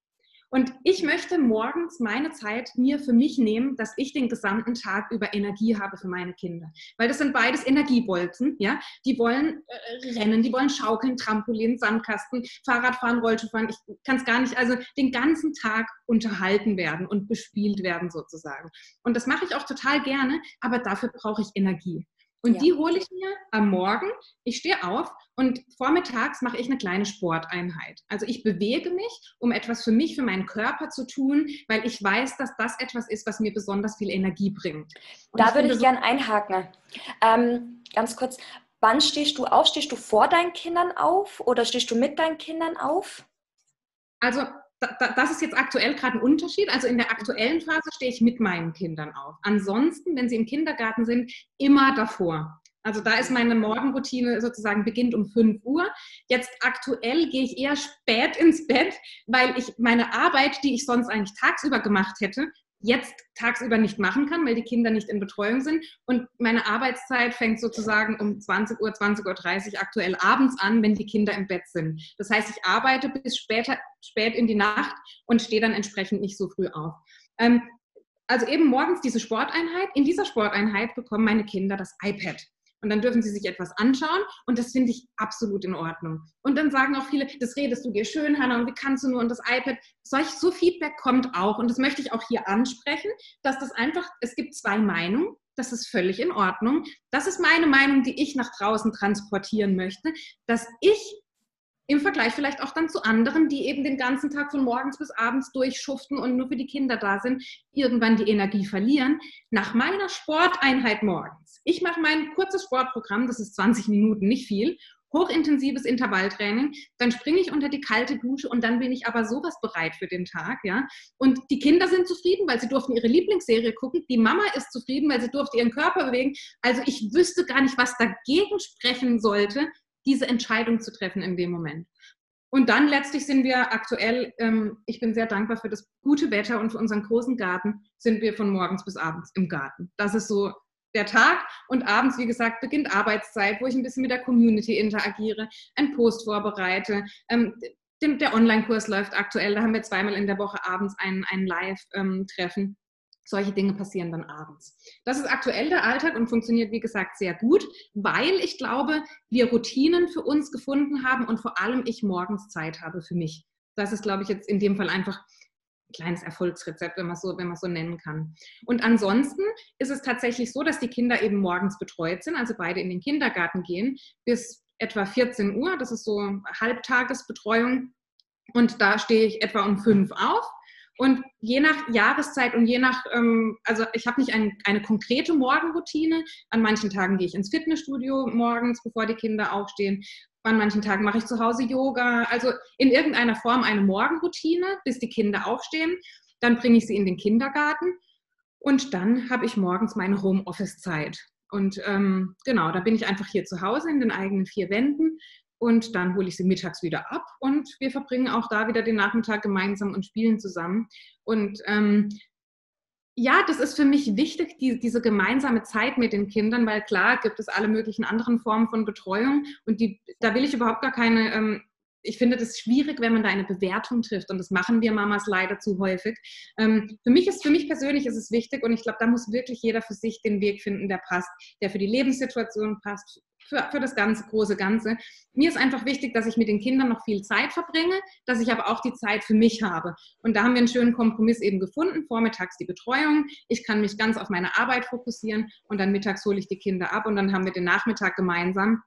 Und ich möchte morgens meine Zeit mir für mich nehmen, dass ich den gesamten Tag über Energie habe für meine Kinder. Weil das sind beides Energiebolzen, ja. Die wollen äh, rennen, die wollen schaukeln, Trampolin, Sandkasten, Fahrradfahren, Rollschuhfahren. Ich kann es gar nicht, also den ganzen Tag unterhalten werden und bespielt werden sozusagen. Und das mache ich auch total gerne, aber dafür brauche ich Energie. Und ja. die hole ich mir am Morgen. Ich stehe auf und vormittags mache ich eine kleine Sporteinheit. Also ich bewege mich, um etwas für mich, für meinen Körper zu tun, weil ich weiß, dass das etwas ist, was mir besonders viel Energie bringt. Und da ich würde ich gerne einhaken. Ähm, ganz kurz, wann stehst du auf? Stehst du vor deinen Kindern auf oder stehst du mit deinen Kindern auf? Also das ist jetzt aktuell gerade ein Unterschied. Also in der aktuellen Phase stehe ich mit meinen Kindern auf. Ansonsten, wenn sie im Kindergarten sind, immer davor. Also da ist meine Morgenroutine sozusagen beginnt um 5 Uhr. Jetzt aktuell gehe ich eher spät ins Bett, weil ich meine Arbeit, die ich sonst eigentlich tagsüber gemacht hätte, jetzt tagsüber nicht machen kann, weil die Kinder nicht in Betreuung sind. Und meine Arbeitszeit fängt sozusagen um 20 Uhr, 20.30 Uhr aktuell abends an, wenn die Kinder im Bett sind. Das heißt, ich arbeite bis später, spät in die Nacht und stehe dann entsprechend nicht so früh auf. Ähm, also eben morgens diese Sporteinheit. In dieser Sporteinheit bekommen meine Kinder das iPad. Und dann dürfen sie sich etwas anschauen und das finde ich absolut in Ordnung. Und dann sagen auch viele, das redest du dir schön, Hannah, und wie kannst du nur und das iPad? Solch so Feedback kommt auch und das möchte ich auch hier ansprechen, dass das einfach, es gibt zwei Meinungen. Das ist völlig in Ordnung. Das ist meine Meinung, die ich nach draußen transportieren möchte, dass ich im Vergleich vielleicht auch dann zu anderen, die eben den ganzen Tag von morgens bis abends durchschuften und nur für die Kinder da sind, irgendwann die Energie verlieren. Nach meiner Sporteinheit morgens, ich mache mein kurzes Sportprogramm, das ist 20 Minuten, nicht viel, hochintensives Intervalltraining, dann springe ich unter die kalte Dusche und dann bin ich aber sowas bereit für den Tag, ja. Und die Kinder sind zufrieden, weil sie durften ihre Lieblingsserie gucken. Die Mama ist zufrieden, weil sie durfte ihren Körper bewegen. Also ich wüsste gar nicht, was dagegen sprechen sollte, diese Entscheidung zu treffen in dem Moment. Und dann letztlich sind wir aktuell, ähm, ich bin sehr dankbar für das gute Wetter und für unseren großen Garten, sind wir von morgens bis abends im Garten. Das ist so der Tag und abends, wie gesagt, beginnt Arbeitszeit, wo ich ein bisschen mit der Community interagiere, einen Post vorbereite. Ähm, der Online-Kurs läuft aktuell, da haben wir zweimal in der Woche abends ein, ein Live-Treffen. Solche Dinge passieren dann abends. Das ist aktuell der Alltag und funktioniert, wie gesagt, sehr gut, weil ich glaube, wir Routinen für uns gefunden haben und vor allem ich morgens Zeit habe für mich. Das ist, glaube ich, jetzt in dem Fall einfach ein kleines Erfolgsrezept, wenn man so, wenn man so nennen kann. Und ansonsten ist es tatsächlich so, dass die Kinder eben morgens betreut sind, also beide in den Kindergarten gehen bis etwa 14 Uhr. Das ist so Halbtagesbetreuung. Und da stehe ich etwa um fünf auf und je nach Jahreszeit und je nach, ähm, also ich habe nicht ein, eine konkrete Morgenroutine. An manchen Tagen gehe ich ins Fitnessstudio morgens, bevor die Kinder aufstehen. An manchen Tagen mache ich zu Hause Yoga. Also in irgendeiner Form eine Morgenroutine, bis die Kinder aufstehen. Dann bringe ich sie in den Kindergarten. Und dann habe ich morgens meine Homeoffice-Zeit. Und ähm, genau, da bin ich einfach hier zu Hause in den eigenen vier Wänden, und dann hole ich sie mittags wieder ab und wir verbringen auch da wieder den Nachmittag gemeinsam und spielen zusammen. Und ähm, ja, das ist für mich wichtig, die, diese gemeinsame Zeit mit den Kindern, weil klar gibt es alle möglichen anderen Formen von Betreuung und die, da will ich überhaupt gar keine, ähm, ich finde das schwierig, wenn man da eine Bewertung trifft und das machen wir Mamas leider zu häufig. Ähm, für mich ist, für mich persönlich ist es wichtig und ich glaube, da muss wirklich jeder für sich den Weg finden, der passt, der für die Lebenssituation passt, für, für das ganze große Ganze. Mir ist einfach wichtig, dass ich mit den Kindern noch viel Zeit verbringe, dass ich aber auch die Zeit für mich habe. Und da haben wir einen schönen Kompromiss eben gefunden. Vormittags die Betreuung. Ich kann mich ganz auf meine Arbeit fokussieren und dann mittags hole ich die Kinder ab und dann haben wir den Nachmittag gemeinsam.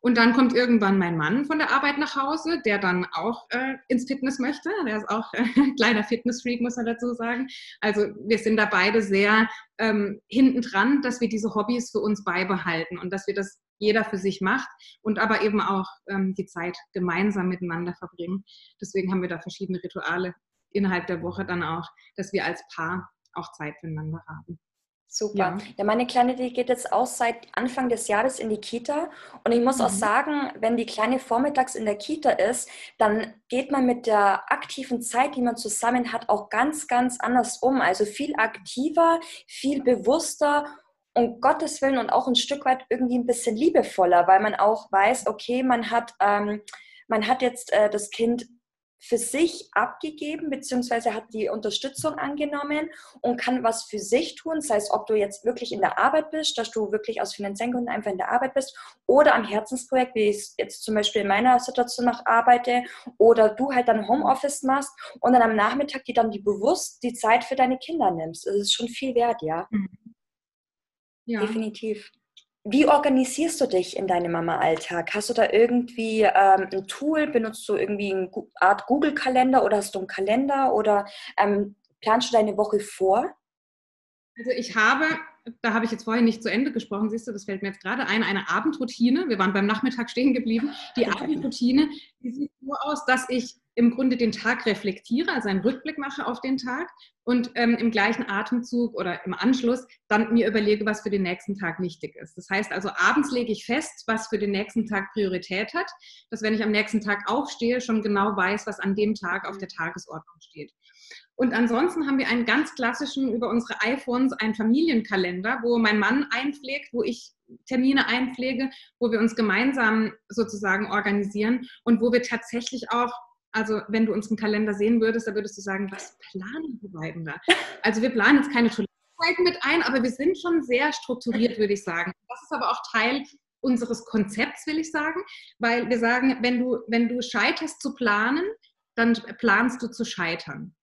Und dann kommt irgendwann mein Mann von der Arbeit nach Hause, der dann auch äh, ins Fitness möchte. Der ist auch äh, [LAUGHS] kleiner Fitnessfreak, muss man dazu sagen. Also wir sind da beide sehr ähm, hinten dran, dass wir diese Hobbys für uns beibehalten und dass wir das jeder für sich macht und aber eben auch ähm, die Zeit gemeinsam miteinander verbringen. Deswegen haben wir da verschiedene Rituale innerhalb der Woche dann auch, dass wir als Paar auch Zeit füreinander haben. Super. Ja. ja. meine Kleine, die geht jetzt auch seit Anfang des Jahres in die Kita. Und ich muss mhm. auch sagen, wenn die Kleine vormittags in der Kita ist, dann geht man mit der aktiven Zeit, die man zusammen hat, auch ganz, ganz anders um. Also viel aktiver, viel bewusster um Gottes Willen und auch ein Stück weit irgendwie ein bisschen liebevoller, weil man auch weiß, okay, man hat, ähm, man hat jetzt äh, das Kind für sich abgegeben, beziehungsweise hat die Unterstützung angenommen und kann was für sich tun, sei es, ob du jetzt wirklich in der Arbeit bist, dass du wirklich aus finanziellen Gründen einfach in der Arbeit bist oder am Herzensprojekt, wie ich es jetzt zum Beispiel in meiner Situation noch arbeite, oder du halt dann Homeoffice machst und dann am Nachmittag die dann die bewusst die Zeit für deine Kinder nimmst. Das ist schon viel wert, ja. Mhm. Ja. Definitiv. Wie organisierst du dich in deinem Mama-Alltag? Hast du da irgendwie ähm, ein Tool? Benutzt du irgendwie eine Art Google-Kalender oder hast du einen Kalender oder ähm, planst du deine Woche vor? Also ich habe, da habe ich jetzt vorhin nicht zu Ende gesprochen, siehst du, das fällt mir jetzt gerade ein, eine Abendroutine. Wir waren beim Nachmittag stehen geblieben. Die Abendroutine, die sieht so aus, dass ich im Grunde den Tag reflektiere, also einen Rückblick mache auf den Tag und ähm, im gleichen Atemzug oder im Anschluss dann mir überlege, was für den nächsten Tag wichtig ist. Das heißt also, abends lege ich fest, was für den nächsten Tag Priorität hat, dass wenn ich am nächsten Tag aufstehe, schon genau weiß, was an dem Tag auf der Tagesordnung steht. Und ansonsten haben wir einen ganz klassischen über unsere iPhones einen Familienkalender, wo mein Mann einpflegt, wo ich Termine einpflege, wo wir uns gemeinsam sozusagen organisieren und wo wir tatsächlich auch Also wenn du unseren Kalender sehen würdest, da würdest du sagen, was planen wir beiden da? Also wir planen jetzt keine Toilettenzeiten mit ein, aber wir sind schon sehr strukturiert, würde ich sagen. Das ist aber auch Teil unseres Konzepts, will ich sagen, weil wir sagen, wenn du, wenn du scheiterst zu planen, dann planst du zu scheitern.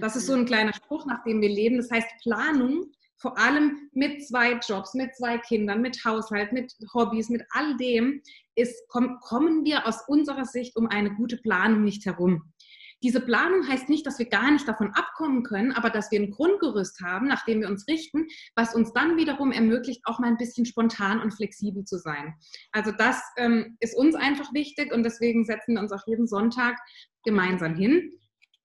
Das ist so mhm. ein kleiner Spruch, nach dem wir leben. Das heißt, Planung, vor allem mit zwei Jobs, mit zwei Kindern, mit Haushalt, mit Hobbys, mit all dem, ist, komm, kommen wir aus unserer Sicht um eine gute Planung nicht herum. Diese Planung heißt nicht, dass wir gar nicht davon abkommen können, aber dass wir ein Grundgerüst haben, nach dem wir uns richten, was uns dann wiederum ermöglicht, auch mal ein bisschen spontan und flexibel zu sein. Also das ähm, ist uns einfach wichtig und deswegen setzen wir uns auch jeden Sonntag gemeinsam hin.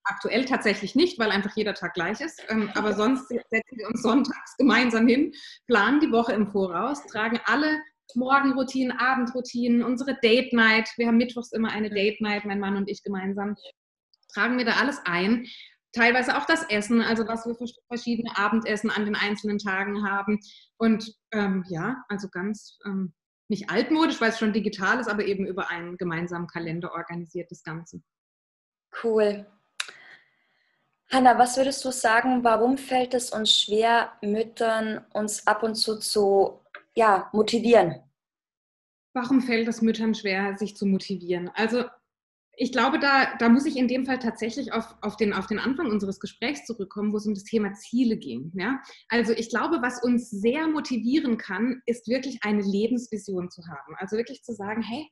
Aktuell tatsächlich nicht, weil einfach jeder Tag gleich ist. Ähm, [LAUGHS] aber sonst setzen wir uns sonntags gemeinsam hin, planen die Woche im Voraus, tragen alle Morgenroutinen, Abendroutinen, unsere Date Night. Wir haben mittwochs immer eine Date Night, mein Mann und ich gemeinsam tragen wir da alles ein. Teilweise auch das Essen, also was wir für verschiedene Abendessen an den einzelnen Tagen haben. Und ähm, ja, also ganz ähm, nicht altmodisch, weil es schon digital ist, aber eben über einen gemeinsamen Kalender organisiert das Ganze. Cool. Hanna, was würdest du sagen, warum fällt es uns schwer, Müttern uns ab und zu zu ja, motivieren? Warum fällt es Müttern schwer, sich zu motivieren? Also ich glaube, da, da muss ich in dem Fall tatsächlich auf, auf, den, auf den Anfang unseres Gesprächs zurückkommen, wo es um das Thema Ziele ging. Ja? Also ich glaube, was uns sehr motivieren kann, ist wirklich eine Lebensvision zu haben. Also wirklich zu sagen, hey,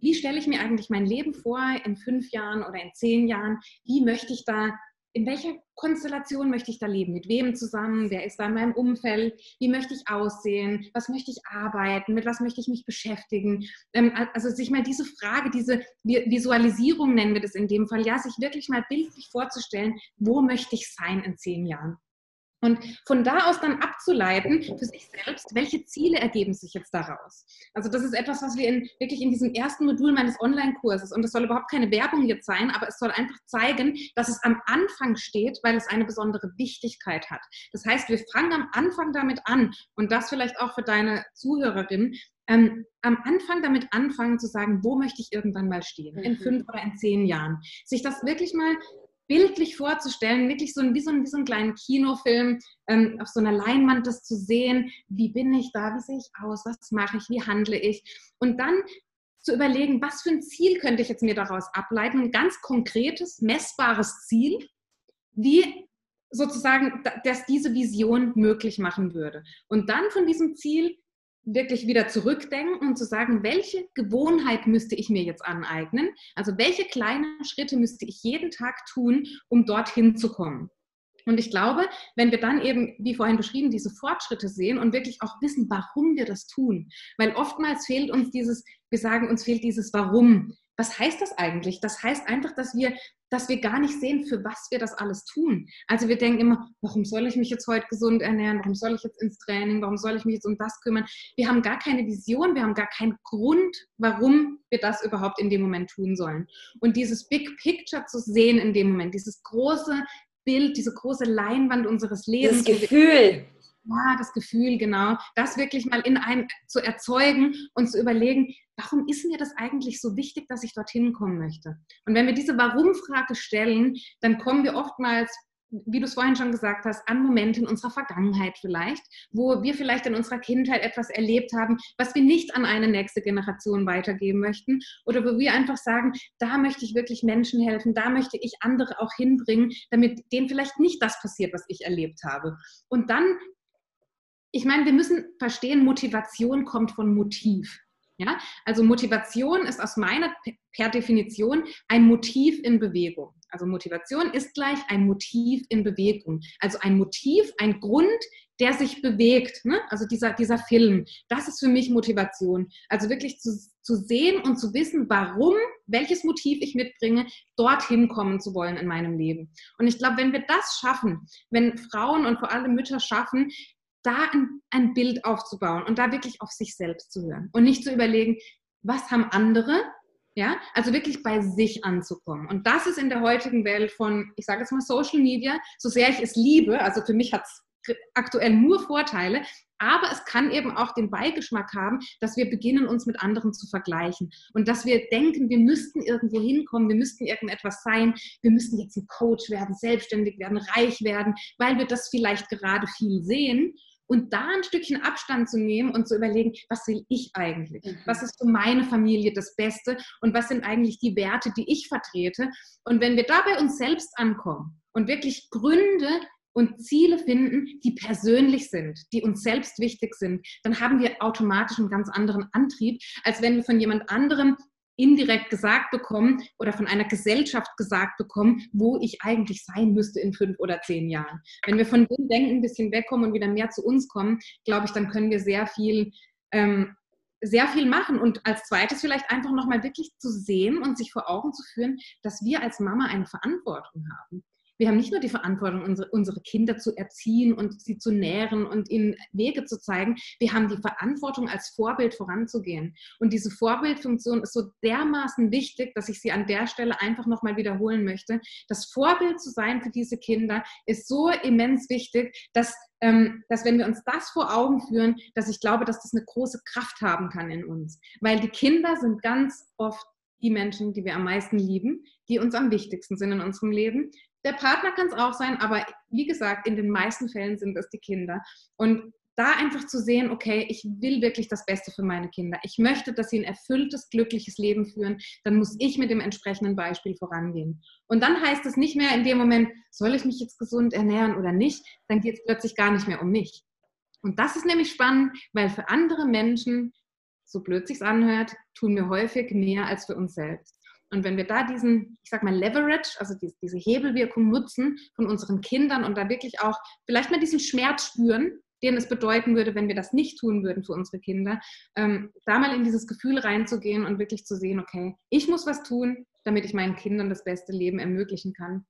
wie stelle ich mir eigentlich mein Leben vor in fünf Jahren oder in zehn Jahren? Wie möchte ich da in welcher Konstellation möchte ich da leben? Mit wem zusammen? Wer ist da in meinem Umfeld? Wie möchte ich aussehen? Was möchte ich arbeiten? Mit was möchte ich mich beschäftigen? Ähm, also sich mal diese Frage, diese Visualisierung nennen wir das in dem Fall, ja, sich wirklich mal bildlich vorzustellen, wo möchte ich sein in zehn Jahren? Und von da aus dann abzuleiten für sich selbst, welche Ziele ergeben sich jetzt daraus. Also das ist etwas, was wir in, wirklich in diesem ersten Modul meines Online-Kurses, und das soll überhaupt keine Werbung jetzt sein, aber es soll einfach zeigen, dass es am Anfang steht, weil es eine besondere Wichtigkeit hat. Das heißt, wir fangen am Anfang damit an und das vielleicht auch für deine Zuhörerin, ähm, am Anfang damit anfangen zu sagen, wo möchte ich irgendwann mal stehen, in mhm. fünf oder in zehn Jahren. Sich das wirklich mal bildlich vorzustellen, wirklich so ein, wie, so wie so ein kleinen Kinofilm, ähm, auf so einer Leinwand das zu sehen, wie bin ich da, wie sehe ich aus, was mache ich, wie handle ich. Und dann zu überlegen, was für ein Ziel könnte ich jetzt mir daraus ableiten, ein ganz konkretes, messbares Ziel, wie sozusagen das diese Vision möglich machen würde. Und dann von diesem Ziel wirklich wieder zurückdenken und zu sagen, welche Gewohnheit müsste ich mir jetzt aneignen? Also welche kleinen Schritte müsste ich jeden Tag tun, um dorthin zu kommen? Und ich glaube, wenn wir dann eben, wie vorhin beschrieben, diese Fortschritte sehen und wirklich auch wissen, warum wir das tun, weil oftmals fehlt uns dieses, wir sagen, uns fehlt dieses Warum. Was heißt das eigentlich? Das heißt einfach, dass wir dass wir gar nicht sehen, für was wir das alles tun. Also wir denken immer, warum soll ich mich jetzt heute gesund ernähren? Warum soll ich jetzt ins Training? Warum soll ich mich jetzt um das kümmern? Wir haben gar keine Vision, wir haben gar keinen Grund, warum wir das überhaupt in dem Moment tun sollen. Und dieses Big Picture zu sehen in dem Moment, dieses große Bild, diese große Leinwand unseres Lebens. Das Gefühl. Ja, das Gefühl, genau. Das wirklich mal in einem zu erzeugen und zu überlegen, warum ist mir das eigentlich so wichtig, dass ich dorthin kommen möchte? Und wenn wir diese Warum-Frage stellen, dann kommen wir oftmals wie du es vorhin schon gesagt hast, an Momente in unserer Vergangenheit vielleicht, wo wir vielleicht in unserer Kindheit etwas erlebt haben, was wir nicht an eine nächste Generation weitergeben möchten oder wo wir einfach sagen, da möchte ich wirklich Menschen helfen, da möchte ich andere auch hinbringen, damit denen vielleicht nicht das passiert, was ich erlebt habe. Und dann, ich meine, wir müssen verstehen, Motivation kommt von Motiv. Ja? Also Motivation ist aus meiner per Definition ein Motiv in Bewegung. Also Motivation ist gleich ein Motiv in Bewegung. Also ein Motiv, ein Grund, der sich bewegt. Ne? Also dieser, dieser Film, das ist für mich Motivation. Also wirklich zu, zu sehen und zu wissen, warum, welches Motiv ich mitbringe, dorthin kommen zu wollen in meinem Leben. Und ich glaube, wenn wir das schaffen, wenn Frauen und vor allem Mütter schaffen, da ein, ein Bild aufzubauen und da wirklich auf sich selbst zu hören und nicht zu überlegen, was haben andere, ja, also wirklich bei sich anzukommen. Und das ist in der heutigen Welt von, ich sage jetzt mal Social Media, so sehr ich es liebe, also für mich hat es aktuell nur Vorteile, aber es kann eben auch den Beigeschmack haben, dass wir beginnen, uns mit anderen zu vergleichen und dass wir denken, wir müssten irgendwo hinkommen, wir müssten irgendetwas sein, wir müssten jetzt ein Coach werden, selbstständig werden, reich werden, weil wir das vielleicht gerade viel sehen und da ein Stückchen Abstand zu nehmen und zu überlegen, was will ich eigentlich? Mhm. Was ist für meine Familie das Beste und was sind eigentlich die Werte, die ich vertrete? Und wenn wir da bei uns selbst ankommen und wirklich Gründe und Ziele finden, die persönlich sind, die uns selbst wichtig sind, dann haben wir automatisch einen ganz anderen Antrieb, als wenn wir von jemand anderem indirekt gesagt bekommen oder von einer Gesellschaft gesagt bekommen, wo ich eigentlich sein müsste in fünf oder zehn Jahren. Wenn wir von dem Denken ein bisschen wegkommen und wieder mehr zu uns kommen, glaube ich, dann können wir sehr viel, ähm, sehr viel machen. Und als zweites vielleicht einfach nochmal wirklich zu sehen und sich vor Augen zu führen, dass wir als Mama eine Verantwortung haben wir haben nicht nur die Verantwortung, unsere, unsere Kinder zu erziehen und sie zu nähren und ihnen Wege zu zeigen, wir haben die Verantwortung, als Vorbild voranzugehen. Und diese Vorbildfunktion ist so dermaßen wichtig, dass ich sie an der Stelle einfach nochmal wiederholen möchte. Das Vorbild zu sein für diese Kinder ist so immens wichtig, dass ähm, dass wenn wir uns das vor Augen führen, dass ich glaube, dass das eine große Kraft haben kann in uns. Weil die Kinder sind ganz oft die Menschen, die wir am meisten lieben, die uns am wichtigsten sind in unserem Leben. Der Partner kann es auch sein, aber wie gesagt, in den meisten Fällen sind es die Kinder. Und da einfach zu sehen, okay, ich will wirklich das Beste für meine Kinder. Ich möchte, dass sie ein erfülltes, glückliches Leben führen. Dann muss ich mit dem entsprechenden Beispiel vorangehen. Und dann heißt es nicht mehr in dem Moment, soll ich mich jetzt gesund ernähren oder nicht? Dann geht es plötzlich gar nicht mehr um mich. Und das ist nämlich spannend, weil für andere Menschen, so blöd sich's anhört, tun wir häufig mehr als für uns selbst. Und wenn wir da diesen, ich sag mal, Leverage, also diese, Hebelwirkung nutzen von unseren Kindern und da wirklich auch vielleicht mal diesen Schmerz spüren, den es bedeuten würde, wenn wir das nicht tun würden für unsere Kinder, ähm, da mal in dieses Gefühl reinzugehen und wirklich zu sehen, okay, ich muss was tun, damit ich meinen Kindern das beste Leben ermöglichen kann.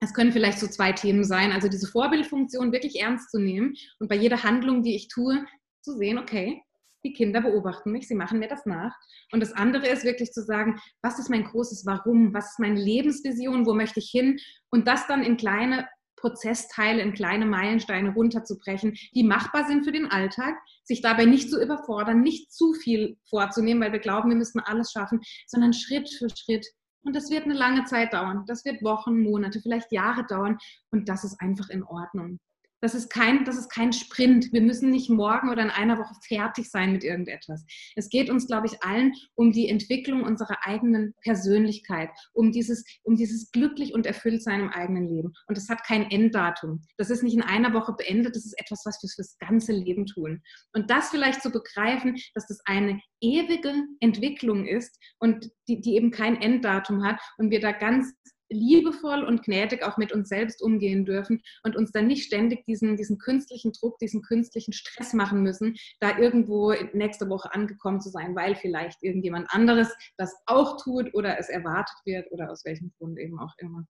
Es können vielleicht so zwei Themen sein, also diese Vorbildfunktion wirklich ernst zu nehmen und bei jeder Handlung, die ich tue, zu sehen, okay, die Kinder beobachten mich, sie machen mir das nach. Und das andere ist wirklich zu sagen, was ist mein großes Warum, was ist meine Lebensvision, wo möchte ich hin und das dann in kleine Prozessteile, in kleine Meilensteine runterzubrechen, die machbar sind für den Alltag, sich dabei nicht zu überfordern, nicht zu viel vorzunehmen, weil wir glauben, wir müssen alles schaffen, sondern Schritt für Schritt. Und das wird eine lange Zeit dauern. Das wird Wochen, Monate, vielleicht Jahre dauern. Und das ist einfach in Ordnung. Das ist, kein, das ist kein Sprint. Wir müssen nicht morgen oder in einer Woche fertig sein mit irgendetwas. Es geht uns, glaube ich, allen um die Entwicklung unserer eigenen Persönlichkeit, um dieses, um dieses glücklich und erfüllt sein im eigenen Leben. Und das hat kein Enddatum. Das ist nicht in einer Woche beendet. Das ist etwas, was wir fürs ganze Leben tun. Und das vielleicht zu begreifen, dass das eine ewige Entwicklung ist und die, die eben kein Enddatum hat und wir da ganz liebevoll und gnädig auch mit uns selbst umgehen dürfen und uns dann nicht ständig diesen, diesen künstlichen Druck, diesen künstlichen Stress machen müssen, da irgendwo nächste Woche angekommen zu sein, weil vielleicht irgendjemand anderes das auch tut oder es erwartet wird oder aus welchem Grund eben auch immer.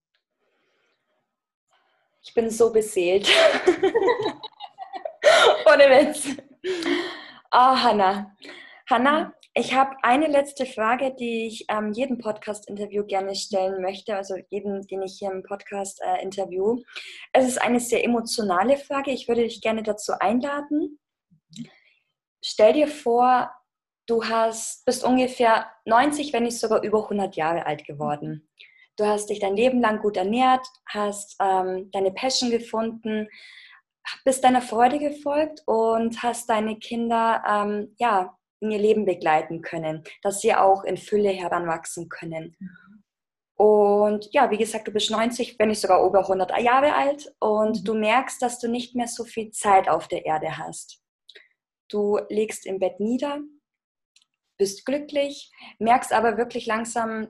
Ich bin so beseelt. [LAUGHS] Ohne Witz. Ah, oh, Hanna. Hanna, ich habe eine letzte Frage, die ich ähm, jedem Podcast-Interview gerne stellen möchte, also jedem, den ich hier im Podcast äh, interview. Es ist eine sehr emotionale Frage. Ich würde dich gerne dazu einladen. Stell dir vor, du hast, bist ungefähr 90, wenn nicht sogar über 100 Jahre alt geworden. Du hast dich dein Leben lang gut ernährt, hast ähm, deine Passion gefunden, bist deiner Freude gefolgt und hast deine Kinder ähm, ja, in ihr Leben begleiten können, dass sie auch in Fülle heranwachsen können. Und ja, wie gesagt, du bist 90, wenn nicht sogar über 100 Jahre alt und mhm. du merkst, dass du nicht mehr so viel Zeit auf der Erde hast. Du legst im Bett nieder, bist glücklich, merkst aber wirklich langsam,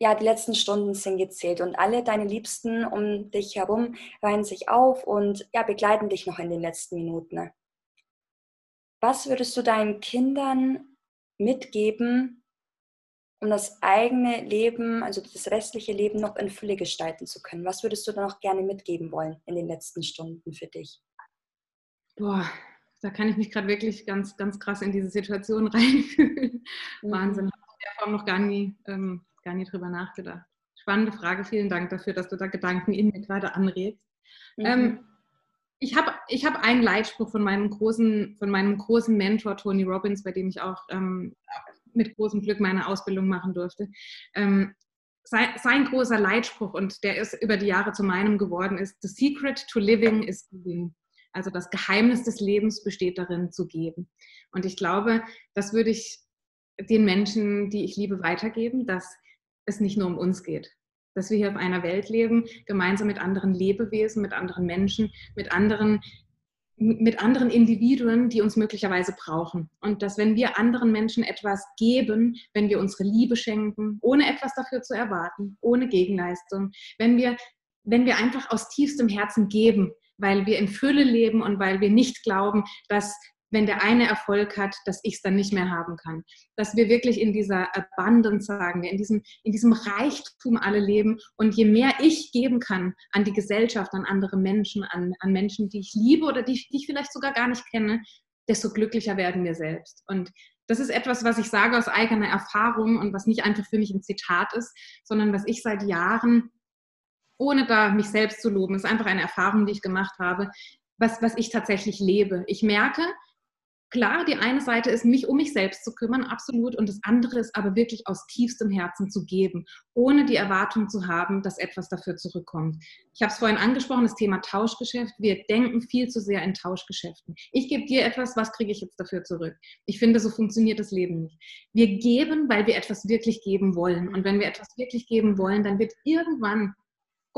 ja, die letzten Stunden sind gezählt und alle deine Liebsten um dich herum reihen sich auf und ja, begleiten dich noch in den letzten Minuten. Was würdest du deinen Kindern mitgeben, um das eigene Leben, also das restliche Leben noch in Fülle gestalten zu können? Was würdest du da noch gerne mitgeben wollen in den letzten Stunden für dich? Boah, da kann ich mich gerade wirklich ganz, ganz krass in diese Situation [LAUGHS] reinfühlen. Mhm. Wahnsinn, habe ich in der Form noch gar nie, ähm, gar nie drüber nachgedacht. Spannende Frage, vielen Dank dafür, dass du da Gedanken in mir gerade anregst. Mhm. Ähm, ich habe ich hab einen Leitspruch von meinem großen, von meinem großen Mentor Tony Robbins, bei dem ich auch ähm, mit großem Glück meine Ausbildung machen durfte. Ähm, sein, sein, großer Leitspruch, und der ist über die Jahre zu meinem geworden, ist: The secret to living is giving. Also das Geheimnis des Lebens besteht darin, zu geben. Und ich glaube, das würde ich den Menschen, die ich liebe, weitergeben, dass es nicht nur um uns geht, dass wir hier auf einer Welt leben, gemeinsam mit anderen Lebewesen, mit anderen Menschen, mit anderen, mit anderen Individuen, die uns möglicherweise brauchen. Und dass wenn wir anderen Menschen etwas geben, wenn wir unsere Liebe schenken, ohne etwas dafür zu erwarten, ohne Gegenleistung, wenn wir, wenn wir einfach aus tiefstem Herzen geben, weil wir in Fülle leben und weil wir nicht glauben, dass wenn der eine Erfolg hat, dass ich es dann nicht mehr haben kann. Dass wir wirklich in dieser Abundance, sagen wir, in diesem, in diesem Reichtum alle leben. Und je mehr ich geben kann an die Gesellschaft, an andere Menschen, an, an Menschen, die ich liebe oder die, die ich vielleicht sogar gar nicht kenne, desto glücklicher werden wir selbst. Und das ist etwas, was ich sage aus eigener Erfahrung und was nicht einfach für mich ein Zitat ist, sondern was ich seit Jahren, ohne da mich selbst zu loben, ist einfach eine Erfahrung, die ich gemacht habe, was, was ich tatsächlich lebe. Ich merke, Klar, die eine Seite ist, mich um mich selbst zu kümmern, absolut. Und das andere ist aber wirklich aus tiefstem Herzen zu geben, ohne die Erwartung zu haben, dass etwas dafür zurückkommt. Ich habe es vorhin angesprochen, das Thema Tauschgeschäft. Wir denken viel zu sehr in Tauschgeschäften. Ich gebe dir etwas, was kriege ich jetzt dafür zurück? Ich finde, so funktioniert das Leben nicht. Wir geben, weil wir etwas wirklich geben wollen. Und wenn wir etwas wirklich geben wollen, dann wird irgendwann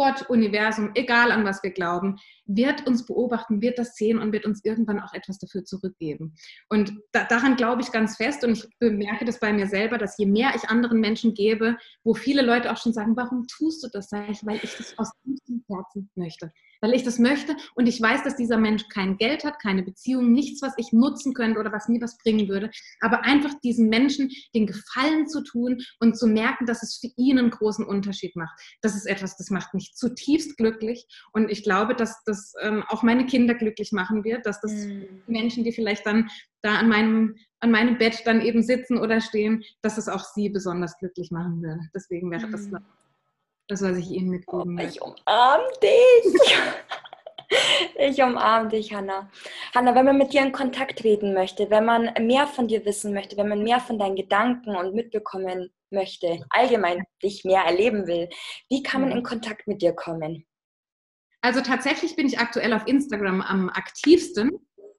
Gott, Universum, egal an was wir glauben, wird uns beobachten, wird das sehen und wird uns irgendwann auch etwas dafür zurückgeben. Und da, daran glaube ich ganz fest und ich bemerke das bei mir selber, dass je mehr ich anderen Menschen gebe, wo viele Leute auch schon sagen, warum tust du das? Sag ich, weil ich das aus tiefstem Herzen möchte weil ich das möchte und ich weiß, dass dieser Mensch kein Geld hat, keine Beziehung, nichts, was ich nutzen könnte oder was mir was bringen würde, aber einfach diesen Menschen den Gefallen zu tun und zu merken, dass es für ihn einen großen Unterschied macht. Das ist etwas, das macht mich zutiefst glücklich und ich glaube, dass das ähm, auch meine Kinder glücklich machen wird, dass das mhm. Menschen, die vielleicht dann da an meinem an meinem Bett dann eben sitzen oder stehen, dass es auch sie besonders glücklich machen würde. Deswegen wäre mhm. Das, was ich Ihnen mitgeben oh, Ich umarme dich. [LAUGHS] ich umarme dich, Hanna. Hanna, wenn man mit dir in Kontakt treten möchte, wenn man mehr von dir wissen möchte, wenn man mehr von deinen Gedanken und mitbekommen möchte, allgemein dich mehr erleben will, wie kann man in Kontakt mit dir kommen? Also tatsächlich bin ich aktuell auf Instagram am aktivsten.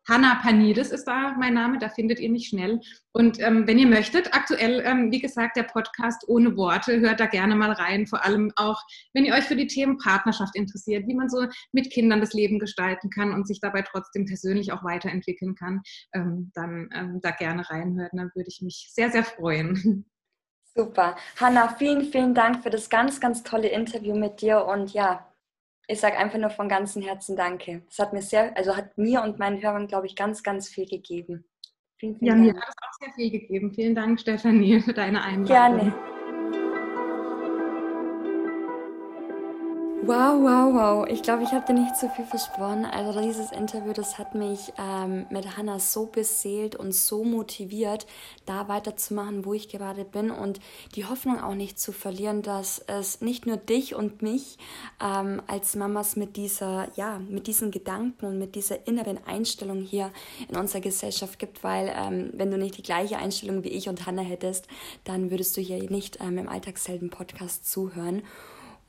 Hanna Panides ist da mein Name, da findet ihr mich schnell. Und ähm, wenn ihr möchtet, aktuell, ähm, wie gesagt, der Podcast ohne Worte, hört da gerne mal rein. Vor allem auch, wenn ihr euch für die Themen Partnerschaft interessiert, wie man so mit Kindern das Leben gestalten kann und sich dabei trotzdem persönlich auch weiterentwickeln kann, ähm, dann ähm, da gerne reinhören. Dann würde ich mich sehr, sehr freuen. Super. Hanna, vielen, vielen Dank für das ganz, ganz tolle Interview mit dir und ja, ich sage einfach nur von ganzem Herzen Danke. Es hat mir sehr, also hat mir und meinen Hörern, glaube ich, ganz, ganz viel gegeben. Vielen, vielen ja, Dank. mir hat es auch sehr viel gegeben. Vielen Dank, Stefanie, für deine Einladung. Gerne. Wow, wow, wow. Ich glaube, ich habe dir nicht zu viel versprochen. Also dieses Interview, das hat mich ähm, mit Hannah so beseelt und so motiviert, da weiterzumachen, wo ich gerade bin und die Hoffnung auch nicht zu verlieren, dass es nicht nur dich und mich ähm, als Mamas mit dieser, ja, mit diesen Gedanken und mit dieser inneren Einstellung hier in unserer Gesellschaft gibt, weil ähm, wenn du nicht die gleiche Einstellung wie ich und Hannah hättest, dann würdest du hier nicht ähm, im Alltagshelden-Podcast zuhören.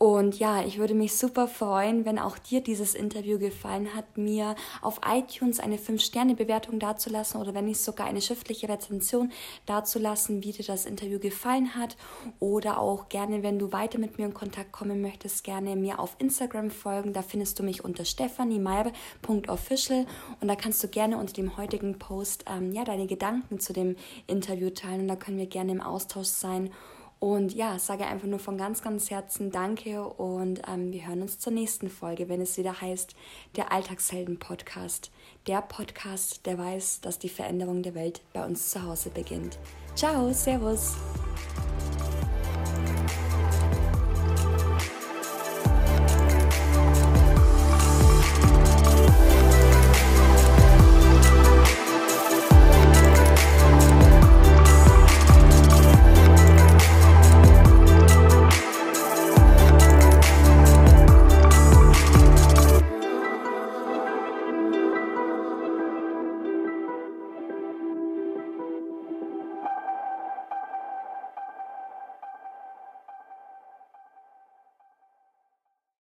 Und ja, ich würde mich super freuen, wenn auch dir dieses Interview gefallen hat, mir auf iTunes eine 5-Sterne-Bewertung dazulassen oder wenn nicht sogar eine schriftliche Rezension dazulassen, wie dir das Interview gefallen hat. Oder auch gerne, wenn du weiter mit mir in Kontakt kommen möchtest, gerne mir auf Instagram folgen. Da findest du mich unter stephaniemeier.official und da kannst du gerne unter dem heutigen Post ähm, ja, deine Gedanken zu dem Interview teilen und da können wir gerne im Austausch sein. Und ja, sage einfach nur von ganz, ganz Herzen Danke und ähm, wir hören uns zur nächsten Folge, wenn es wieder heißt, der Alltagshelden-Podcast. Der Podcast, der weiß, dass die Veränderung der Welt bei uns zu Hause beginnt. Ciao, Servus.